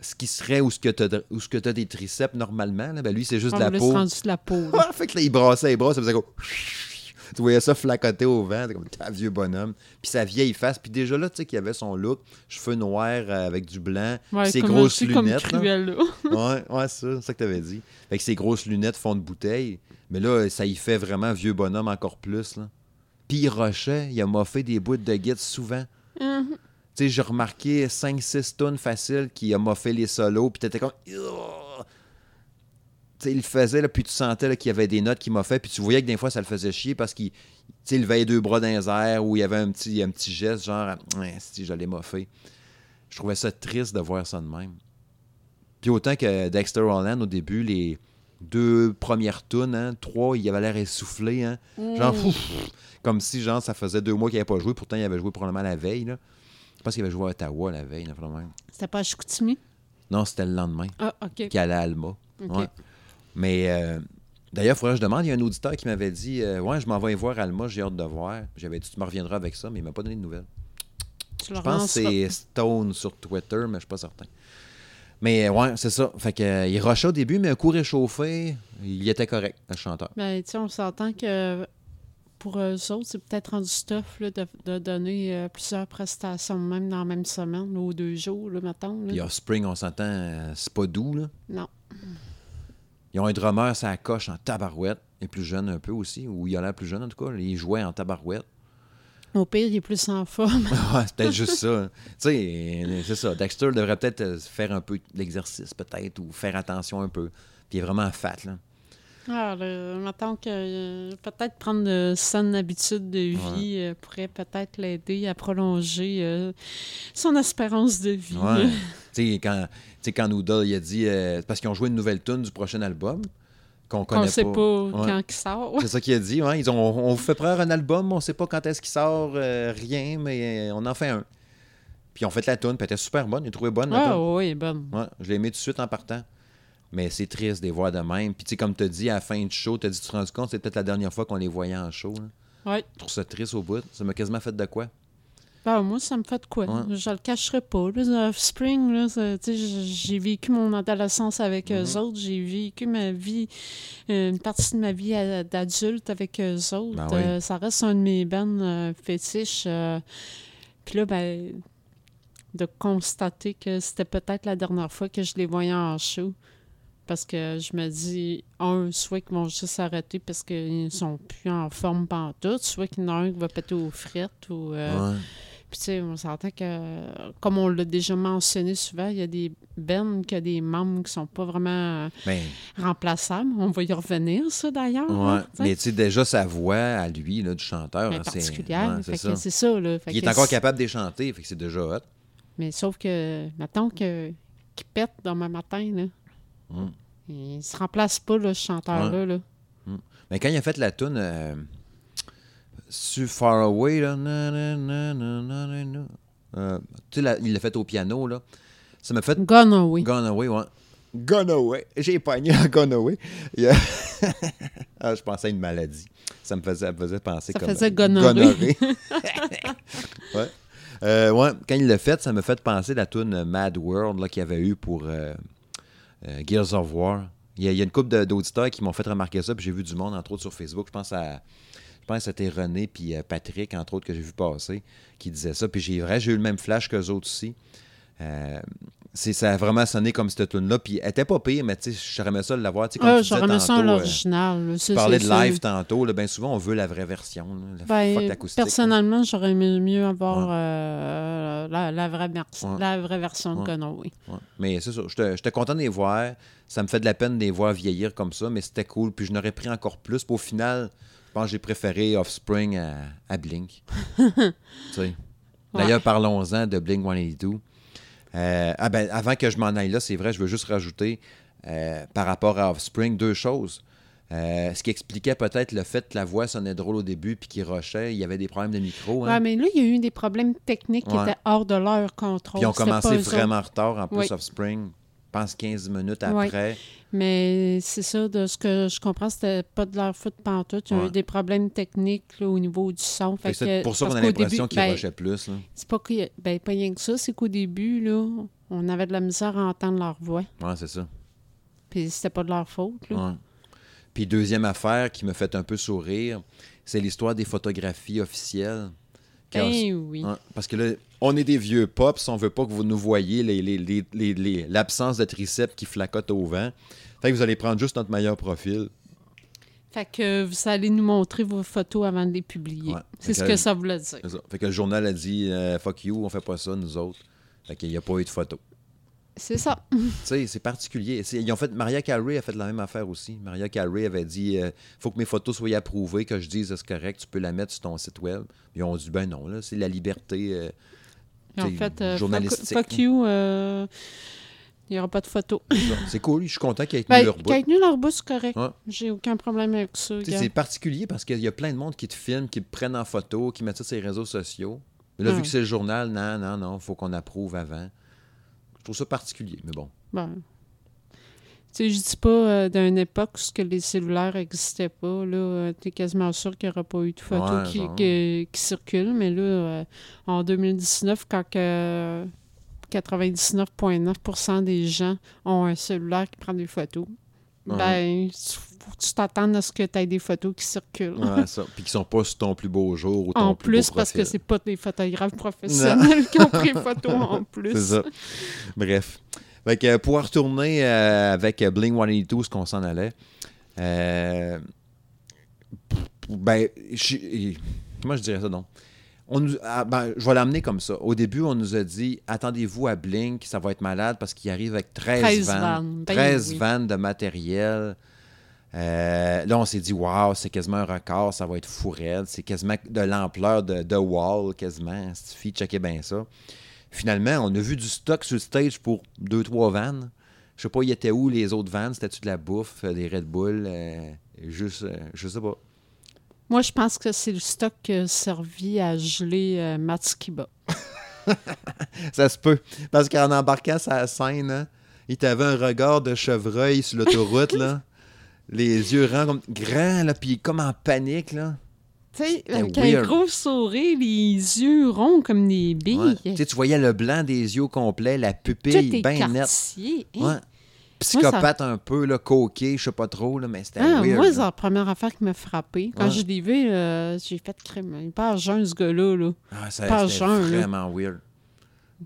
ce qui serait où ce que t'as de- t'as des triceps normalement, là, ben lui, c'est juste de la peau. rendu de la peau. Ah, *laughs* fait que là, il brassait les bras, ça faisait comme... Tu voyais ça flacoter au vent, comme un vieux bonhomme. Puis sa vieille face, puis déjà là, tu sais, qu'il avait son look, cheveux noirs euh, avec du blanc, Ouais, ses grosses aussi comme lunettes. là. *laughs* Ouais, ouais, c'est ça, c'est ça que t'avais dit. Fait que ses grosses lunettes fond de bouteille. Mais là, ça y fait vraiment vieux bonhomme encore plus. Là. Puis il a moffé des bouts de guide souvent. Mhm. Tu sais, j'ai remarqué 5-6 tonnes faciles qui a moffé les solos, puis t'étais comme. Il le faisait, là, puis tu sentais qu'il y avait des notes qui moffaient, puis tu voyais que des fois ça le faisait chier parce qu'il il levait deux bras dans les airs ou il y avait un petit, un petit geste, genre, ouais, si j'allais moffer. Je trouvais ça triste de voir ça de même. Puis autant que Dexter Holland, au début, les deux premières tunes, hein, trois, il avait l'air essoufflé, hein, genre, ouf, comme si, genre, ça faisait deux mois qu'il n'avait pas joué, pourtant il avait joué probablement la veille, là. Je pense qu'il avait joué à Ottawa la veille, là. C'était pas à Chicoutimi? Non, c'était le lendemain Ah, OK. qu'il allait à Alma. Ouais. Mais euh, d'ailleurs, il faudrait que je demande. Il y a un auditeur qui m'avait dit euh, Ouais, je m'en vais voir Alma, j'ai hâte de voir. J'avais dit Tu me reviendras avec ça, mais il m'a pas donné de nouvelles. Tu Je pense que c'est Stone sur Twitter, mais je suis pas certain. Mais euh, ouais, c'est ça. Fait que, euh, il rushait au début, mais un coup réchauffé, il était correct, le chanteur. Ben, tu sais, on s'entend que pour eux autres, c'est peut-être rendu stuff là, de, de donner euh, plusieurs prestations même dans la même semaine, là, ou deux jours, là, mettons. là. Puis Offspring, on s'entend, euh, c'est pas doux, là. Non. Ils ont un drummer, ça coche en tabarouette. Il est plus jeune un peu aussi, ou il a l'air plus jeune en tout cas. Il jouait en tabarouette. Au pire, il est plus en forme. *laughs* Ouais, c'est peut-être juste ça. Tu sais, euh, c'est ça. Dexter devrait peut-être euh, faire un peu d'exercice, peut-être, ou faire attention un peu. Puis il est vraiment fat, là. Alors, là, mettons que euh, peut-être prendre de saines habitudes de vie euh, pourrait peut-être l'aider à prolonger euh, son espérance de vie. Ouais. *laughs* tu sais, quand, quand Noodle, il a dit... euh, parce qu'ils ont joué une nouvelle tune du prochain album, qu'on connaît On ne sait pas quand il sort. C'est ça qu'il a dit. ouais. Ils ont, on vous fait prendre un album, on sait pas quand est-ce qu'il sort, euh, rien, mais euh, on en fait un. Puis ont fait la tune, puis elle était super bonne. L'ont trouvé bonne, la Ah toune. oui, bonne. Ouais, je l'ai aimé tout de suite en partant. Mais c'est triste de les voir de même. Puis tu sais, comme tu as dit à la fin du show, tu as dit, tu te rends compte, c'est peut-être la dernière fois qu'on les voyait en show. là. Je trouve ça triste au bout. Ça m'a quasiment fait de quoi? Ben, moi, ça me fait de quoi? Ouais. Je le cacherai pas. Là, Offspring, là, j- j'ai vécu mon adolescence avec eux autres. J'ai vécu ma vie, euh, une partie de ma vie d'adulte avec eux autres. Ben oui. Euh, ça reste un de mes bands euh, fétiches. euh, Puis là, ben, de constater que c'était peut-être la dernière fois que je les voyais en show. Parce que je me dis, un, soit qu'ils vont juste s'arrêter parce qu'ils sont plus en forme pantoute, soit qu'il y en a un qui va péter aux frites ou... euh, Ouais. Puis, tu sais, on s'entend que, comme on l'a déjà mentionné souvent, il y a des bands qui a des membres qui sont pas vraiment Ben, remplaçables. On va y revenir, ça, d'ailleurs. ouais. hein, tu sais. Mais tu sais, déjà, sa voix à lui, là, du chanteur, Mais hein, c'est particulière. ouais, c'est ça. là. Fait Il est encore capable de les chanter, fait que c'est déjà hot. Mais sauf que, mettons qu'il pète demain matin, là. Mm. Il se remplace pas, là, ce chanteur-là, là. Mais quand il a fait la tune euh, sur Far Away, là, na, na, na, na, na, na, na, euh, tu sais, il l'a fait au piano, là. Ça m'a fait Gone away. Gone Away, ouais. Gone Away. J'ai pogné à Gone Away. *laughs* Ah, je pensais à une maladie. Ça me faisait, ça me faisait penser Ça comme... faisait gonorrhée. *laughs* ouais. Euh, ouais, quand il l'a fait, ça m'a fait penser à la tune Mad World là, qu'il y avait eu pour euh, euh, Gears of War. Il y, a, il y a une couple d'auditeurs qui m'ont fait remarquer ça, puis j'ai vu du monde, entre autres, sur Facebook. Je pense à... Je pense que c'était René puis euh, Patrick, entre autres, que j'ai vu passer, qui disaient ça. Puis j'ai vrai, j'ai eu le même flash qu'eux autres aussi. Euh, ça a vraiment sonné comme cette tune-là. Puis elle était pas pire, mais tu sais, j'aurais aimé ça de l'avoir. Tu sais, comme Ah, tu disais j'aurais aimé ça euh, l'original. là. Ça, tu parlais de live tantôt. Là, ben souvent, on veut la vraie version. là, la Ben, là. personnellement, j'aurais aimé mieux avoir Ouais. euh, la, la vraie Ouais. la vraie version de Ouais. Away. Ouais. Mais c'est ça. J'étais content de les voir. Ça me fait de la peine de les voir vieillir comme ça, mais c'était cool. Puis je n'aurais pris encore plus. Puis au final, pense que j'ai préféré Offspring à, à Blink. *laughs* D'ailleurs, parlons-en de Blink 182. Euh, ah ben, avant que je m'en aille là, c'est vrai, je veux juste rajouter euh, par rapport à Offspring deux choses. Euh, ce qui expliquait peut-être le fait que la voix sonnait drôle au début puis qu'il rushait, il y avait des problèmes de micro. hein. Ouais, mais là, il y a eu des problèmes techniques qui étaient hors de leur contrôle. Puis ils ont commencé vraiment en retard, en plus, Oui. Offspring. Pense, 15 minutes après. Mais c'est ça, de ce que je comprends, c'était pas de leur faute pantoute. Il y a eu des problèmes techniques là, au niveau du son. Fait que pour ça qu'on a l'impression qu'ils ben, rushaient plus. C'est pas, que, ben, pas rien que ça, c'est qu'au début, là, on avait de la misère à entendre leur voix. Ouais, c'est ça. Puis c'était pas de leur faute. Là. Ouais. Puis deuxième affaire qui me fait un peu sourire, c'est l'histoire des photographies officielles. Ben oui. Ouais, parce que là, on est des vieux pops, on veut pas que vous nous voyez les- les- les- les- l'absence de triceps qui flacote au vent. Fait que vous allez prendre juste notre meilleur profil. Fait que vous allez nous montrer vos photos avant de les publier. Ouais. C'est ce que- que ça voulait dire. Ça. Fait que le journal a dit euh, Fuck you, on fait pas ça, nous autres. Fait qu'il n'y a pas eu de photo. C'est ça. tu sais, c'est particulier. Ils ont fait, Maria Carey a fait la même affaire aussi. Maria Carey avait dit euh, faut que mes photos soient approuvées, que je dise c'est correct, tu peux la mettre sur ton site web. Ils ont dit ben non, là, c'est la liberté euh, En fait, euh, journalistique. fuck you, euh, il n'y aura pas de photos. C'est cool, je suis content qu'ils aient tenu Ben, leur bout. Quand tenu leur bout, c'est correct. Ouais. J'ai aucun problème avec ça. C'est particulier parce qu'il y a plein de monde qui te filment, qui te prennent en photo, qui mettent ça sur les réseaux sociaux. Mais là, vu que c'est le journal, non, non, non, il faut qu'on approuve avant. Je trouve ça particulier, mais bon. Bon. Tu sais, je dis pas euh, d'une époque où les cellulaires n'existaient pas. Là, tu es quasiment sûr qu'il n'y aura pas eu de photos Ouais, qui, genre. qui- qui circulent. Mais là, euh, en 2019, quand que 99,9% des gens ont un cellulaire qui prend des photos, Ouais. ben, tu- faut que tu t'attendes à ce que tu aies des photos qui circulent. Ouais, ça. Puis qui sont pas sur ton plus beau jour ou ton En plus plus, beau parce que c'est pas des photographes professionnels qui ont pris *laughs* photos en plus. C'est ça. Bref. Fait que, pour retourner euh, avec Bling 182, ce qu'on s'en allait, euh, ben, je- comment je dirais ça, donc? On nous- ah, ben, je vais l'amener comme ça. Au début, on nous a dit attendez-vous à Blink, ça va être malade parce qu'il arrive avec 13, 13 vannes. vannes. Ben 13 oui. vannes de matériel. Euh, là, on s'est dit waouh, c'est quasiment un record, ça va être fou raide. C'est quasiment de l'ampleur de, de Wall, quasiment. Stiffy, checkez bien ça. Finalement, on a vu du stock sur le stage pour deux, trois vannes. Je sais pas, il était où les autres vannes? C'était-tu de la bouffe, euh, des Red Bull? euh, juste, euh, je sais pas. Moi, je pense que c'est le stock qui a servi à geler euh, Matskiba. *laughs* Ça se peut. Parce qu'en embarquant sa scène, hein, il t'avait un regard de chevreuil sur l'autoroute, là. *laughs* Les yeux grands comme, grands, là, puis comme en panique, là. Tu sais, avec un gros sourire, les yeux ronds comme des billes. Ouais. Tu voyais le blanc des yeux au complet, la pupille bien nette. hein? Ouais. Psychopathe un peu, là, coqué, je sais pas trop, là, mais c'était Ah, weird. moi, c'est la première affaire qui m'a frappé. Quand Ouais. je l'ai vu, euh, j'ai fait crème. Il part jeune, ce gars-là. Là. Ah, ça- pas c'était là. vraiment weird.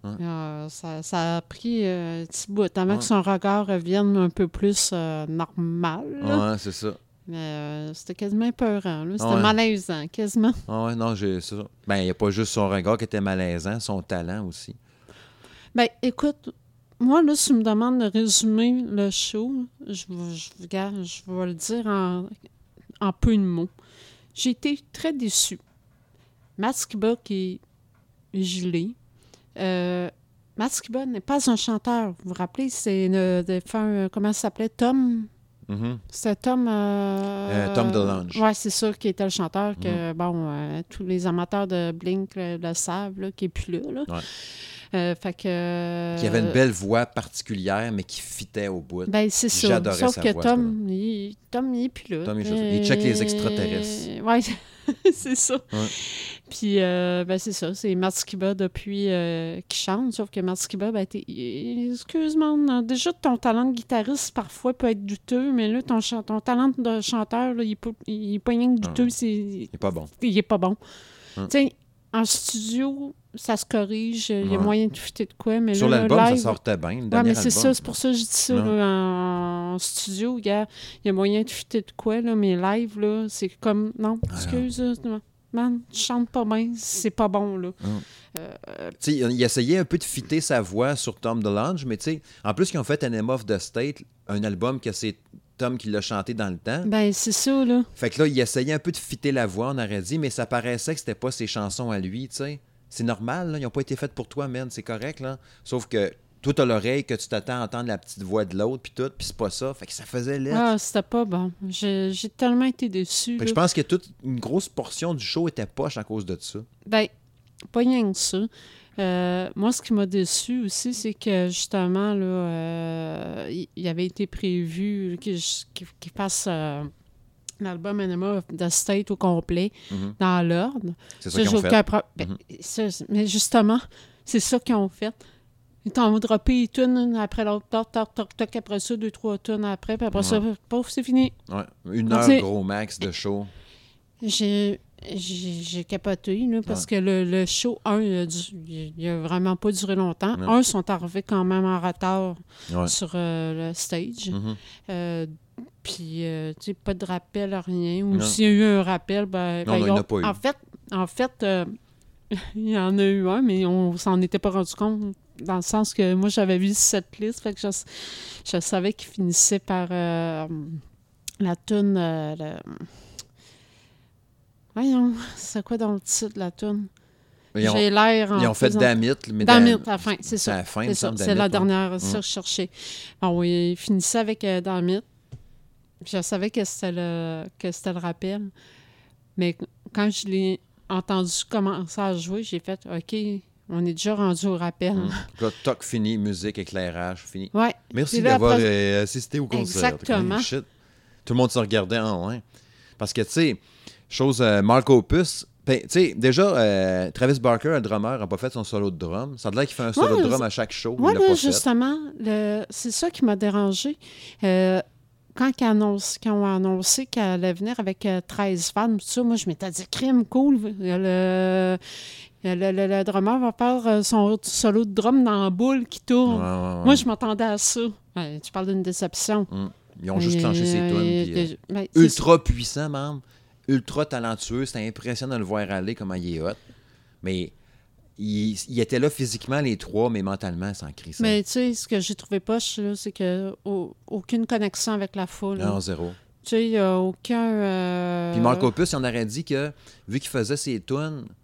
Euh, ça, ça a pris euh, un petit bout avant Ouais. que son regard revienne un peu plus euh, normal. Ouais, c'est ça. Mais euh, c'était quasiment peurant. là. C'était malaisant, quasiment. Ah ouais, non, j'ai ça. Ben, il n'y a pas juste son regard qui était malaisant, son talent aussi. Ben, écoute, moi, là, si tu me demandes de résumer le show, je, vais- je, regarde, je vais le dire en, en peu de mots. J'ai été très déçue. Matt qui est gelé. Euh, Matt n'est pas un chanteur. Vous vous rappelez, c'est le défunt, comment ça s'appelait? Tom? Mhm. C'était Tom... Euh, Euh, Tom DeLonge. Oui, c'est ça, qui était le chanteur que, bon, euh, tous les amateurs de Blink le, le savent, là, qui n'est plus là. là. Ouais. Euh, fait que... Qui avait une belle voix particulière, mais qui fitait au bout. Ben, c'est ça. J'adorais Sauf sa que voix, Tom, il, Tom, il est plus là. Tom, il juste- il check les extraterrestres. Oui, *laughs* c'est ça. Ouais. Puis, euh, ben, c'est ça. C'est Matt Skiba depuis euh, qui chante. Sauf que Matt Skiba, ben, t'es- excuse-moi, déjà, ton talent de guitariste, parfois, peut être douteux, mais là, ton, ton talent de chanteur, là, il n'est pas, il est pas rien que douteux. c'est Il est pas bon. il est pas bon. Hum. Tu sais, en studio, ça se corrige. Il y a moyen de fitter de quoi, mais Sur l'album, live, ça sortait bien. dernier mais c'est ça, c'est pour ça que je dis ça. Ouais. en, studio, regarde, il y a moyen de fitter de quoi, là, mais live, là, c'est comme. Non, excuse, non, man, tu chantes pas bien, c'est pas bon, là. Sais, il essayait un peu de fitter sa voix sur Tom DeLonge, mais tu sais, en plus, ils ont fait An of the State, un album que c'est Tom qui l'a chanté dans le temps. Ben, c'est ça, là. Fait que là, il essayait un peu de fitter la voix, on aurait dit, mais ça paraissait que c'était pas ses chansons à lui, tu sais. C'est normal, là, ils n'ont pas été faites pour toi, man, c'est correct, là. Sauf que toi, t'as l'oreille que tu t'attends à entendre la petite voix de l'autre, puis tout, puis c'est pas ça. Fait que ça faisait lettre. Ah, c'était pas bon. J'ai tellement été là. je pense que toute une grosse portion du show était poche à cause de ça. Ben, pas rien que ça. Euh, moi, ce qui m'a déçu aussi, c'est que justement, là, euh, il avait été prévu qu'il fasse euh, l'album of the State au complet Mhm. dans l'ordre. C'est ça Ça, qu'ils ont fait. pro- ben, Mhm. mais justement, c'est ça qu'ils ont fait. Ils t'ont droppé une tonnes une après l'autre, toc, toc, toc, toc, après ça, deux, trois tonnes après, puis après ça, pouf, c'est fini. Ouais. Une heure gros max de show. J'ai j'ai capoté, là, parce Ouais. que le, le show, un, il a, du- il- il a vraiment pas duré longtemps. Un, sont arrivés quand même en retard Ouais. sur euh, le stage. Mhm. Euh, puis, euh, tu sais, pas de rappel, rien. Ou s'il y a eu un rappel, ben, Non, ben, non, il en a pas eu. En fait, en fait euh, *laughs* il y en a eu un, mais on s'en était pas rendu compte. Dans le sens que moi, j'avais vu cette liste, fait que je, je savais qu'il finissait par euh, la toune. le- Voyons, c'est quoi dans le titre de la toune? J'ai l'air ils ont fait Damit, mais Damit, à la fin, c'est ça. C'est la dernière, Mm. je cherchais. Ah oui, il finissait avec Damit. Je savais que c'était le, que c'était le rappel. Mais quand je l'ai entendu commencer à jouer, j'ai fait OK, on est déjà rendu au rappel. Là, toc fini, musique, éclairage, fini. Ouais. Merci d'avoir après- euh, assisté au concert. Exactement. Shit. Tout le monde se regardait en ouais. Parce que, tu sais, chose, euh, Mark Opus, ben, tu sais, déjà, euh, Travis Barker, un drummer, n'a pas fait son solo de drum. Ça a l'air qu'il fait un solo Ouais, de drum à chaque show. Fait. justement, le- c'est ça qui m'a dérangé. Euh, quand ils, annoncent- quand ont annoncé qu'elle allait venir avec euh, 13 fans, tout ça, moi, je m'étais dit, crime, cool. Le, le, le- le drummer va faire euh, son solo de drum dans la boule qui tourne. ouais, ouais. Moi, je m'attendais à ça. Tu parles d'une déception. Ils ont juste clenché ses euh, tunes. euh, ben, ultra puissant, même. Ultra talentueux. C'était impressionnant de le voir aller, comment il est hot. Mais il, il était là physiquement, les trois, mais mentalement, sans crise. Mais tu sais, ce que j'ai trouvé poche, là, c'est que au- aucune connexion avec la foule. Non, zéro. Tu sais, il n'y a aucun. euh, Puis Mark Opus, il en aurait dit que, vu qu'il faisait ses tunes, tu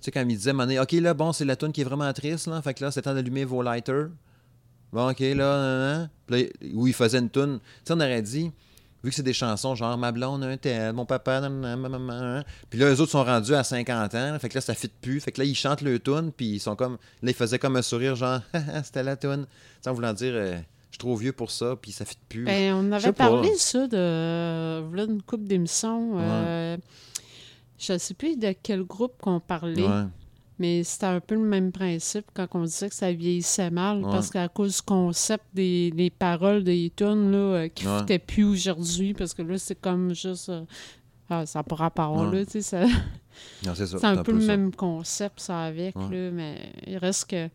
sais, quand il disait, donné, OK, là, bon, c'est la tune qui est vraiment triste, là. Fait que là, c'est temps d'allumer vos lighters. Bon, OK, là, nan, nan. Puis là, où il faisait une tune. Tu sais, on aurait dit, vu que c'est des chansons genre Ma blonde, un tel, mon papa. Puis là, eux autres sont rendus à 50 ans. Fait que là, ça fit plus. Fait que là, ils chantent le tune, puis ils sont comme. Là, ils faisaient comme un sourire, genre, *laughs* c'était la tune. En voulant dire, euh, je suis trop vieux pour ça, puis ça fit plus. Ben, on avait pas. parlé, ça, de voilà, une coupe d'émissions. euh, je ne sais plus de quel groupe qu'on parlait, Ouais. Mais c'était un peu le même principe quand on disait que ça vieillissait mal, Ouais. parce qu'à cause du concept des, des paroles des tunes là, euh, qui ne Ouais. foutaient plus aujourd'hui, parce que là, c'est comme juste. euh, ah, ça pas rapport, Ouais. là, tu sais, ça- c'est un peu le ça. même concept, ça, avec, là, mais il reste que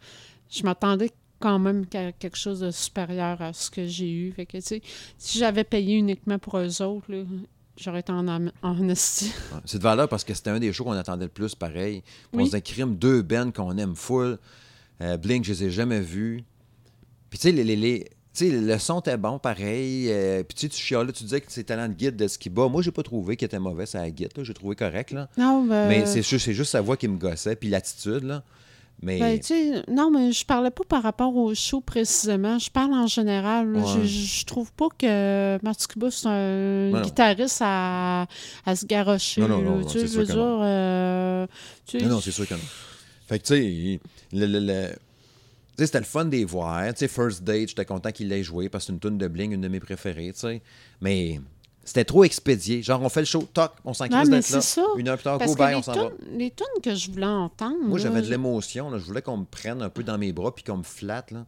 je m'attendais quand même qu'à quelque chose de supérieur à ce que j'ai eu. Fait que, tu sais, si j'avais payé uniquement pour eux autres, là, j'aurais été en, en. C'est de valeur parce que c'était un des shows qu'on attendait le plus, pareil. On se crime, deux bands qu'on aime full. Euh, Blink, je les ai jamais vus. Puis tu sais, les, les, les- tu sais, le son était bon, pareil. Euh, puis tu sais, tu chialais, tu disais que c'est talent de guide de ce qui bat. Moi, j'ai pas trouvé qu'il était mauvais, ça la guide. J'ai trouvé correct, là. Non, ben, Mais c'est juste, c'est juste sa voix qui me gossait, puis l'attitude, là. Mais... ben, tu sais, non, mais je parlais pas par rapport au show précisément. Je parle en général. Ouais. Je, je trouve pas que Marty Kuba, c'est un Non. guitariste à, à se garrocher. Non, non, non, non, tu veux dire, non. euh, Non, non, c'est sûr que non. Fait que, tu sais, le, le- le- c'était le fun des voir. Tu sais, First Date, j'étais content qu'il l'ait joué parce que c'est une tune de Bling, une de mes préférées, tu sais. Mais c'était trop expédié. Genre, on fait le show, toc, on s'en mais d'être là. c'est ça. Une heure plus tard, Parce go, bye, on s'en va. les tunes que je voulais entendre. Moi, j'avais de l'émotion. Je voulais qu'on me prenne un peu dans mes bras puis qu'on me flatte, là.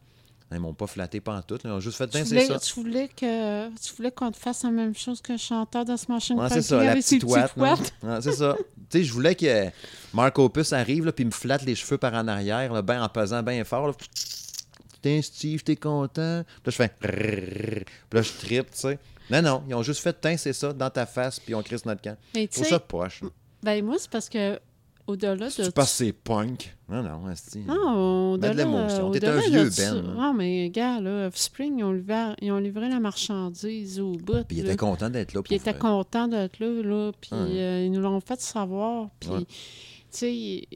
Ils m'ont pas flatté pantoute. Là. Ils ont juste fait, Tu Tiens, c'est voulais, ça. tu voulais que tu voulais qu'on te fasse la même chose que le chanteur de Smashing Ouais, c'est Pumpkins ça, la petite ouate. Ouais, c'est ça. *laughs* tu sais, je voulais que Mark Opus arrive, là, puis me flatte les cheveux par en arrière, là, ben, en pesant bien fort. Là. Putain, Steve, t'es content? Puis là, je fais. Puis là, je tripe, tu sais. Non, non, ils ont juste fait, tiens, c'est ça, dans ta face, puis on crisse notre camp. Mais tu ça poche. ben moi, c'est parce que au-delà de. Tu penses que c'est punk? Non, non, esti. Non, Mets de au-delà. l'émotion. T'es au-delà un vieux Ben. Non, mais gars, là, Offspring, ils ont livré, ils ont livré la marchandise au bout. Puis il là. était content d'être là. Puis ils étaient contents d'être là, là. Puis euh, ils nous l'ont fait savoir. Puis, Ouais. tu sais,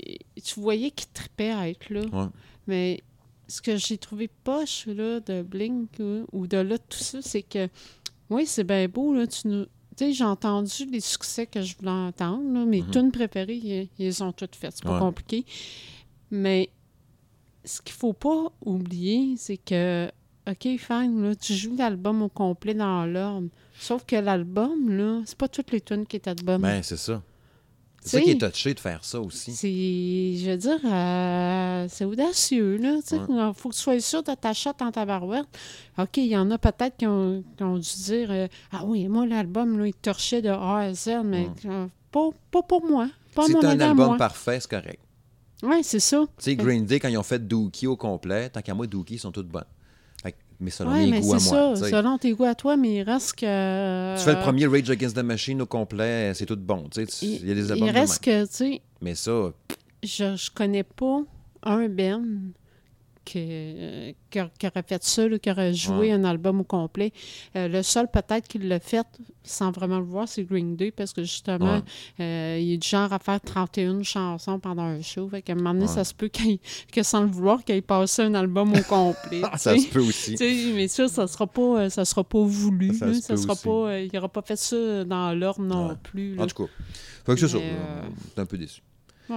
tu voyais qu'ils tripaient à être là. Ouais. Mais ce que j'ai trouvé poche, là, de Blink ou de là, tout ça, c'est que, oui, c'est bien beau, là, tu nous... J'ai entendu les succès que je voulais entendre, là, mes tunes préférées, ils, ils ont toutes faites. C'est pas. Ouais. compliqué. Mais ce qu'il faut pas oublier, c'est que, OK, fine, là, tu joues l'album au complet dans l'ordre. Sauf que l'album, là, c'est pas toutes les tunes qui est album. Ben, c'est ça. C'est ça qui est touché de faire ça aussi. C'est, je veux dire, euh, c'est audacieux, là. Ouais. faut que tu sois sûr de ta chatte en tabarouette. OK, il y en a peut-être qui ont, qui ont dû dire euh, Ah oui, moi, l'album, là, il torchait de A à Z, mais euh, pas, pas pour moi. Pas Si mon un album moi. parfait, c'est correct. Oui, c'est ça. Tu sais, Green Day, quand ils ont fait Dookie au complet, tant qu'à moi, Dookie, ils sont toutes bonnes. Mais selon Oui, mes mais goûts à c'est moi. ça. tu sais. Selon tes goûts à toi, mais il reste que. Tu fais le premier Rage Against the Machine au complet, c'est tout bon. Tu Il, il y a des il albums de reste que, tu sais, Mais ça, je, je connais pas un Ben qui, aurait fait ça, là, qui aurait joué Ouais. un album au complet. Euh, le seul peut-être qui l'a fait sans vraiment le voir, c'est Green Day, parce que justement, euh, il est du genre à faire 31 chansons pendant un show. Fait qu'à un moment donné, Ouais. ça se peut qu'il- que sans le vouloir, qu'il ait passé un album au complet. *laughs* tu ça se peut aussi. *laughs* Mais ça, ça sera pas, euh, ça sera pas voulu. Ça Ça, sera aussi. pas, il n'aura pas fait ça dans l'ordre non plus. là. En tout cas, fait que c'est ça. Un peu déçu.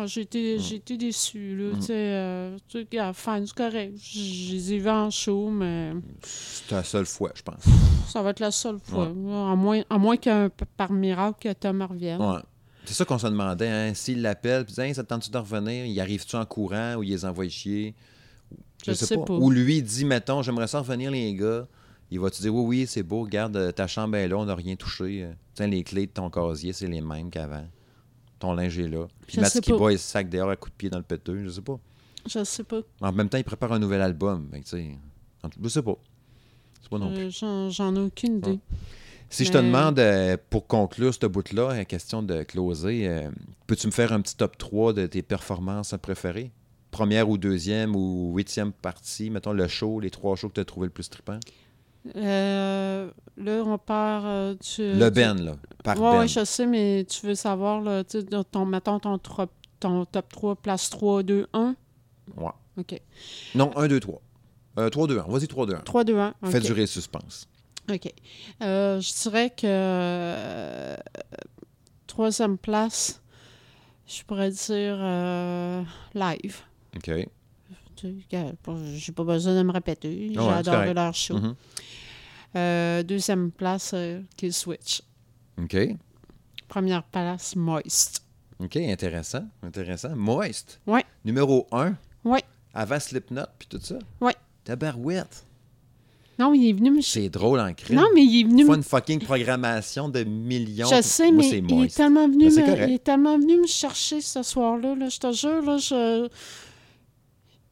J'ai été, j'ai été déçue, là. Mm. Tu sais, euh, tu sais, regarde, fine, c'est correct. Je les ai vus en show, mais C'était la seule fois, je pense. ça va être la seule fois. À moins, à moins qu'un par miracle que Tom revienne. Ouais. C'est ça qu'on se demandait. Hein? S'il l'appelle, puis hey, ça te tente-tu de revenir? Il arrive-tu en courant ou il les envoie chier? Je sais pas. Ou lui, dit, mettons, j'aimerais ça revenir, les gars. Il va te dire, oui, oui, c'est beau, regarde, euh, ta chambre est là, on n'a rien touché. Euh, Tiens, les clés de ton casier, c'est les mêmes qu'avant. Ton linge est là. Puis Je il se sac dehors à coups de pied dans le péteux, je sais pas. Je sais pas. En même temps, il prépare un nouvel album. Fait que, tu sais, en tout- je sais pas. C'est pas non plus. Euh, J'en ai aucune idée. Si je te demande, euh, pour conclure ce bout-là, la question de closer, euh, peux-tu me faire un petit top 3 de tes performances préférées? Première ou deuxième ou huitième partie, mettons le show, les trois shows que tu as trouvé le plus trippant? Euh, là, on part euh, du... le Ben, là, par Ouais, Ben. ouais, je sais, mais tu veux savoir, là, tu ton, mettons ton, trop- ton top 3, place 3, 2, 1. Ouais. OK. Non, 1, 2, 3. 3, 2, 1. Vas-y, 3, 2, 1. 3, 2, 1. Fais OK. durer le suspense. OK. Euh, je dirais que euh, troisième place, je pourrais dire euh, live. OK. Tu sais, regarde, pas- J'ai pas besoin de me répéter. Ouais, correct. leur show. Mhm. Euh, deuxième place, euh, Kill Switch. OK. Première place, Moist. OK, intéressant. Intéressant. Moist. Ouais. Numéro 1. Ouais. Avant Slipknot, puis tout ça. Ouais. Tabarouette. Non, il est venu me... C'est drôle en crime. Non, mais il est venu Faut me... une fucking programmation de millions. Je sais, Moi, mais il est, tellement venu Ben, me, il est tellement venu me chercher ce soir-là. Là, je te jure, là, je...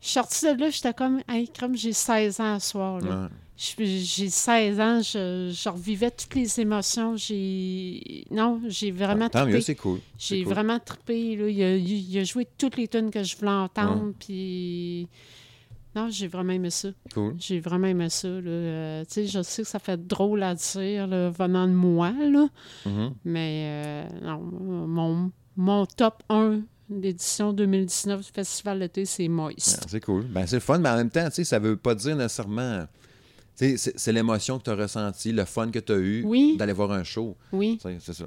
Je suis sortie de là, j'étais comme, hey, comme j'ai 16 ans ce soir. Là. Ouais. J'ai 16 ans, je, je revivais toutes les émotions. J'ai. Non, j'ai vraiment Tant mieux, trippé. c'est cool. J'ai cool. vraiment trippé. Là. Il, a, il a joué toutes les tunes que je voulais entendre. Puis. Non, j'ai vraiment aimé ça. Cool. J'ai vraiment aimé ça. là. Euh, tu sais, je sais que ça fait drôle à dire là, venant de moi, là. Mhm. mais euh, non, mon, mon top 1 d'édition 2019 du Festival d'été, c'est Moist. Ah, c'est cool. Ben, c'est fun, mais en même temps, ça veut pas dire nécessairement. C'est c'est l'émotion que tu as ressentie, le fun que tu as eu Oui. d'aller voir un show. Oui, C'est ça.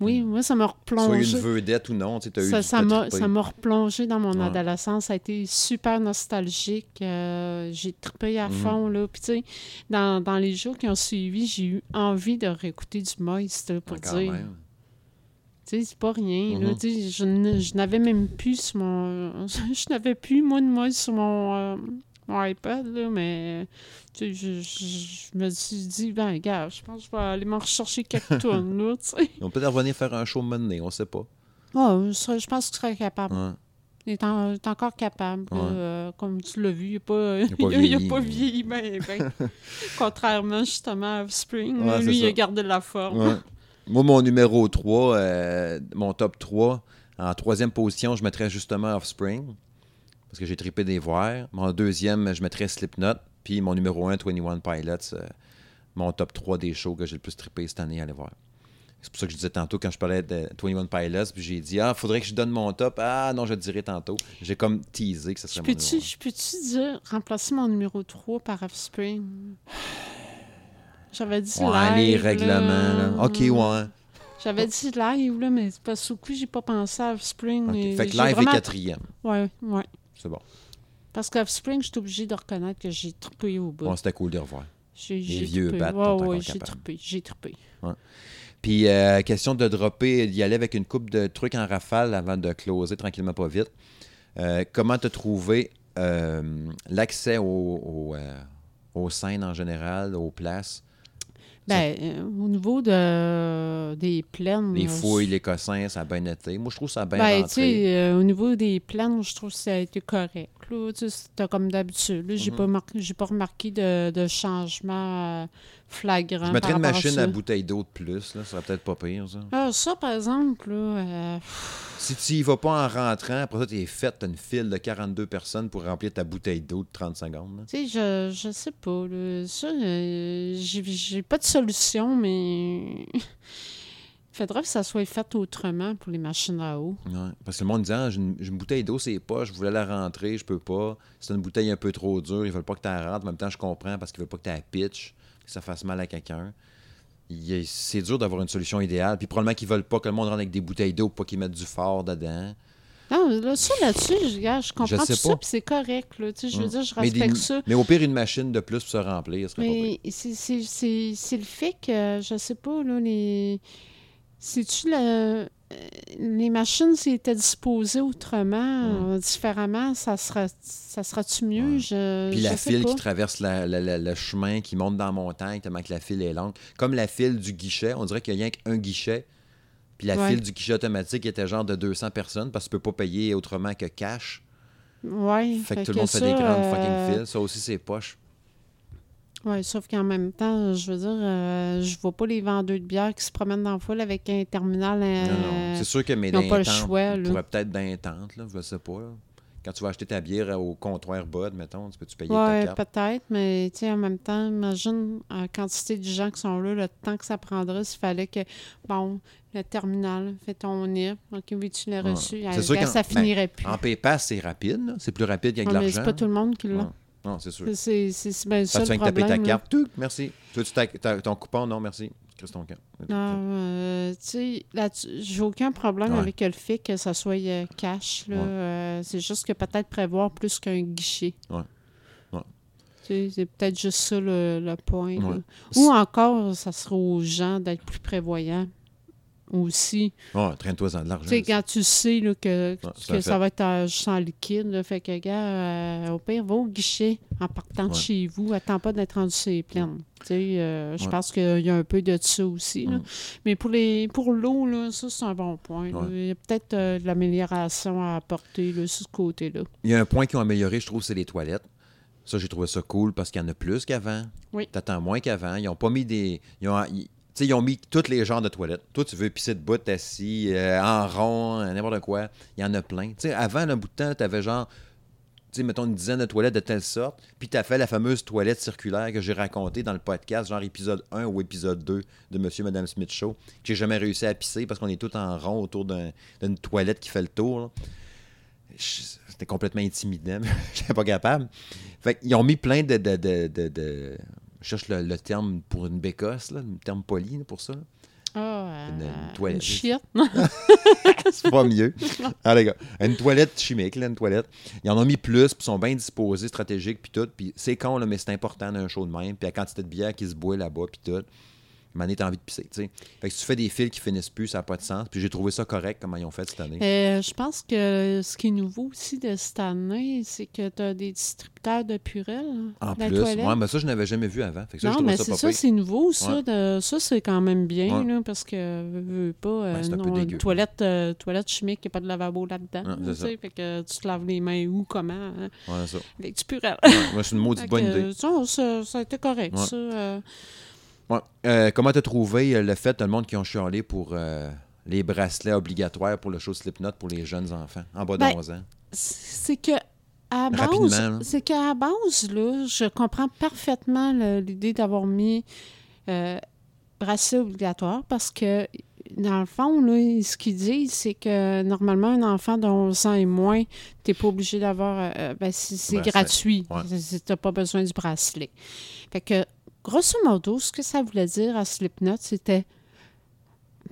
oui, moi, ça m'a Sois une replongé. vedette ou non, tu as eu Ça, du ça m'a, trippé. ça m'a replongé dans mon Ouais. adolescence. Ça a été super nostalgique. Euh, j'ai trippé à Mhm. fond. Là. Puis, tu sais, dans, dans les jours qui ont suivi, j'ai eu envie de réécouter du Moist là, pour Ah, dire. même. C'est pas rien. Mhm. Je, je n'avais même plus sur mon. *laughs* Je n'avais plus, moi, de Moist sur mon, euh, mon iPad, là, mais. Je, je- je me suis dit, ben, gars, je pense que je vais aller m'en rechercher quelques *laughs* tonnes, là, tu sais. Vont peut-être revenir faire un show mené, on sait pas. Ah, je, pense que je serais capable. Ouais. Il est, en- il est encore capable. Ouais. euh, comme tu l'as vu, il n'a *laughs* pas, il pas vieilli, ben, ben. Contrairement justement à. Ouais, c'est lui, il a gardé la forme. Ouais. Moi, mon numéro 3, euh, mon top 3, en troisième position, je mettrais justement Offspring, parce que j'ai trippé des voir. Mon deuxième, je mettrais Slipknot. Puis mon numéro 1, 21 Pilots, euh, mon top 3 des shows que j'ai le plus trippé cette année à aller voir. C'est pour ça que je disais tantôt quand je parlais de 21 Pilots, puis j'ai dit, ah, faudrait que je donne mon top. Ah, non, je le dirai tantôt. J'ai comme teasé que ce Je serait mon peux-tu, numéro je peux-tu dire, remplacer mon numéro 3 par Offspring? J'avais dit. Ouais, les live, règlements, là. OK, ouais. J'avais dit live, là, mais c'est parce que coup, j'ai pas pensé à Offspring. OK. mais Fait que live est quatrième. Ouais, ouais. C'est bon. Parce qu'Offspring, je suis obligée de reconnaître que j'ai trippé au bout. Bon, c'était cool de revoir. J'ai j'ai vieux Ouais, ouais, j'ai trippé, j'ai trippé. Puis, euh, question de dropper, d'y aller avec une coupe de trucs en rafale avant de closer tranquillement pas vite. Euh, comment te trouver euh, l'accès au- au, euh, aux scènes en général, aux places, Ben, euh, au niveau de, des plaines... les euh, fouilles, les cossins, ça a bien été. Moi, je trouve ça a bien Ben, tu rentré. sais, euh, au niveau des plaines, je trouve que ça a été correct. Là, Tu sais, c'était comme d'habitude. là. J'ai Mhm. pas, pas remarqué de, de changement flagrant. Je mettrais une machine à bouteille d'eau de plus, là, ça serait peut-être pas pire, ça. Ah, ça, par exemple, là, euh, Si tu y vas pas en rentrant, après ça, t'es fait, t'as une file de 42 personnes pour remplir ta bouteille d'eau de 30 secondes. tu sais, je, je sais pas. Là, ça, euh, j'ai, pas de solution, mais *laughs* il faudrait que ça soit fait autrement pour les machines à eau. Ouais, Parce que le monde dit ah, j'ai une, j'ai une bouteille d'eau, c'est pas, je voulais la rentrer, je peux pas. C'est une bouteille un peu trop dure, ils veulent pas que tu la rentres. En même temps, je comprends parce qu'ils veulent pas que tu la pitch, que ça fasse mal à quelqu'un. C'est dur d'avoir une solution idéale. Puis probablement qu'ils veulent pas que le monde rentre avec des bouteilles d'eau pour pas qu'ils mettent du fort dedans. Non, là, ça, là-dessus, je, je comprends tout ça, puis c'est correct. Là, tu sais, je veux Mm. dire, je mais, des- respecte ça. mais au pire, une machine de plus pour se remplir, ce serait. Mais c'est le fait que, je sais pas, là, les. C'est-tu la- euh, les machines s'ils étaient disposées autrement, euh, différemment, ça sera ça sera-tu mieux? Je, Puis je la sais file pas. qui traverse la- la- la- le chemin, qui monte dans la montagne, tellement que la file est longue. Comme la file du guichet, on dirait qu'il y a rien qu'un guichet. Puis la Ouais. file du guichet automatique était genre de 200 personnes parce que tu peux pas payer autrement que cash. Ouais, Fait que tout le monde fait des grandes euh, fucking files. Ça aussi, c'est poche. Oui, sauf qu'en même temps, je veux dire, euh, je vois pas les vendeurs de bière qui se promènent dans la foule avec un terminal. euh, Non, non. C'est sûr que mes ils ont pas le choix, là. peut-être d'intente, là, je sais pas. là. Quand tu vas acheter ta bière au comptoir Bud, mettons, tu peux-tu payer Oui, ta carte? peut-être, mais tu sais, en même temps, imagine la quantité de gens qui sont là, le temps que ça prendrait s'il fallait que, bon, le terminal, fais ton NIP, OK, oui, tu l'as Ouais. reçu? C'est sûr qu'en- ça ben, finirait plus. En PayPass, c'est rapide. là. C'est plus rapide qu'avec Ouais, mais l'argent. c'est pas tout le monde qui l'a. Non, c'est sûr. C'est bien ça tu viens de taper ta carte? Merci. Tu ta- ton coupon? Non, merci. Chris ton camp. Non, euh, tu sais, là-dessus, j'ai aucun problème Ouais. avec le fait que ça soit euh, cash. là. Ouais. Euh, c'est juste que peut-être prévoir plus qu'un guichet. Ouais. Ouais. C'est peut-être juste ça le, le point. Ou encore, ça serait aux gens d'être plus prévoyants aussi. Oh, traîne-toi dans de l'argent. Tu sais, quand tu sais là, que, ça va être juste en liquide, là, fait que, gars, euh, au pire, va au guichet en partant de chez vous. Attends pas d'être rendu sur les plaines. Tu sais, euh, je Ouais. pense qu'il y a un peu de ça aussi. là. Mm. Mais pour les pour l'eau, là, ça, c'est un bon point. Ouais. Il y a peut-être euh, de l'amélioration à apporter là, sur ce côté-là. Il y a un point qu'ils ont amélioré, je trouve, c'est les toilettes. Ça, j'ai trouvé ça cool parce qu'il y en a plus qu'avant. Oui. T'attends moins qu'avant. Ils ont pas mis des. Ils ont, ils- tu sais, ils ont mis tous les genres de toilettes. Toi, tu veux pisser debout, assis, euh, en rond, n'importe quoi. Il y en a plein. Tu sais, avant, un bout de temps, tu avais genre, tu sais, mettons une dizaine de toilettes de telle sorte. Puis tu as fait la fameuse toilette circulaire que j'ai racontée dans le podcast, genre épisode 1 ou épisode 2 de Monsieur et Madame Smith Show, que j'ai jamais réussi à pisser parce qu'on est tous en rond autour d'un- d'une toilette qui fait le tour. C'était complètement intimidant. *laughs* Je n'étais pas capable. Fait qu'ils ont mis plein de- Je cherche le, le terme pour une bécosse, là, le terme poli là, pour ça. Ah, Une- euh, une toilette. une. *laughs* *laughs* C'est pas mieux. Ah, les gars. Une toilette chimique, là, une toilette. Ils en ont mis plus, puis sont bien disposés, stratégiques, puis tout. Puis c'est con, là, mais c'est important d'un show de même. Puis la quantité de bière qui se boit là-bas, puis tout. M'en est envie de pisser. Fait que si tu fais des fils qui finissent plus, ça n'a pas de sens. Puis j'ai trouvé ça correct, comment ils ont fait cette année. Euh, je pense que ce qui est nouveau aussi de cette année, c'est que tu as des distributeurs de Purel. En plus, ouais, mais ça, je n'avais jamais vu avant. Fait que ça, non, mais c'est ça, c'est nouveau, ça. Ouais. de- ça, c'est quand même bien, Ouais. là, parce que, veux, veux pas, euh, Ben, non, dégueu. toilette, euh, toilette chimique, il n'y a pas de lavabo là-dedans. Fait que tu te laves les mains où, comment, hein, Ouais, ça. avec du Purel. Ouais, moi, c'est une maudite bonne idée. ça, ça, a été correct, ça. Ouais. Euh, comment t'as trouvé euh, le fait, tout le monde qui ont chialé pour euh, les bracelets obligatoires pour le show Slipknot pour les jeunes enfants en bas de Ben, 11 ans? c'est que à base, c'est qu'à base là, je comprends parfaitement l'idée d'avoir mis euh, bracelet obligatoire parce que dans le fond, là, ce qu'ils disent, c'est que normalement, un enfant de 11 ans et moins, tu n'es pas obligé d'avoir. euh, ben, c'est gratuit. Ouais. Tu n'as pas besoin du bracelet. Fait que, grosso modo, ce que ça voulait dire à Slipknot, c'était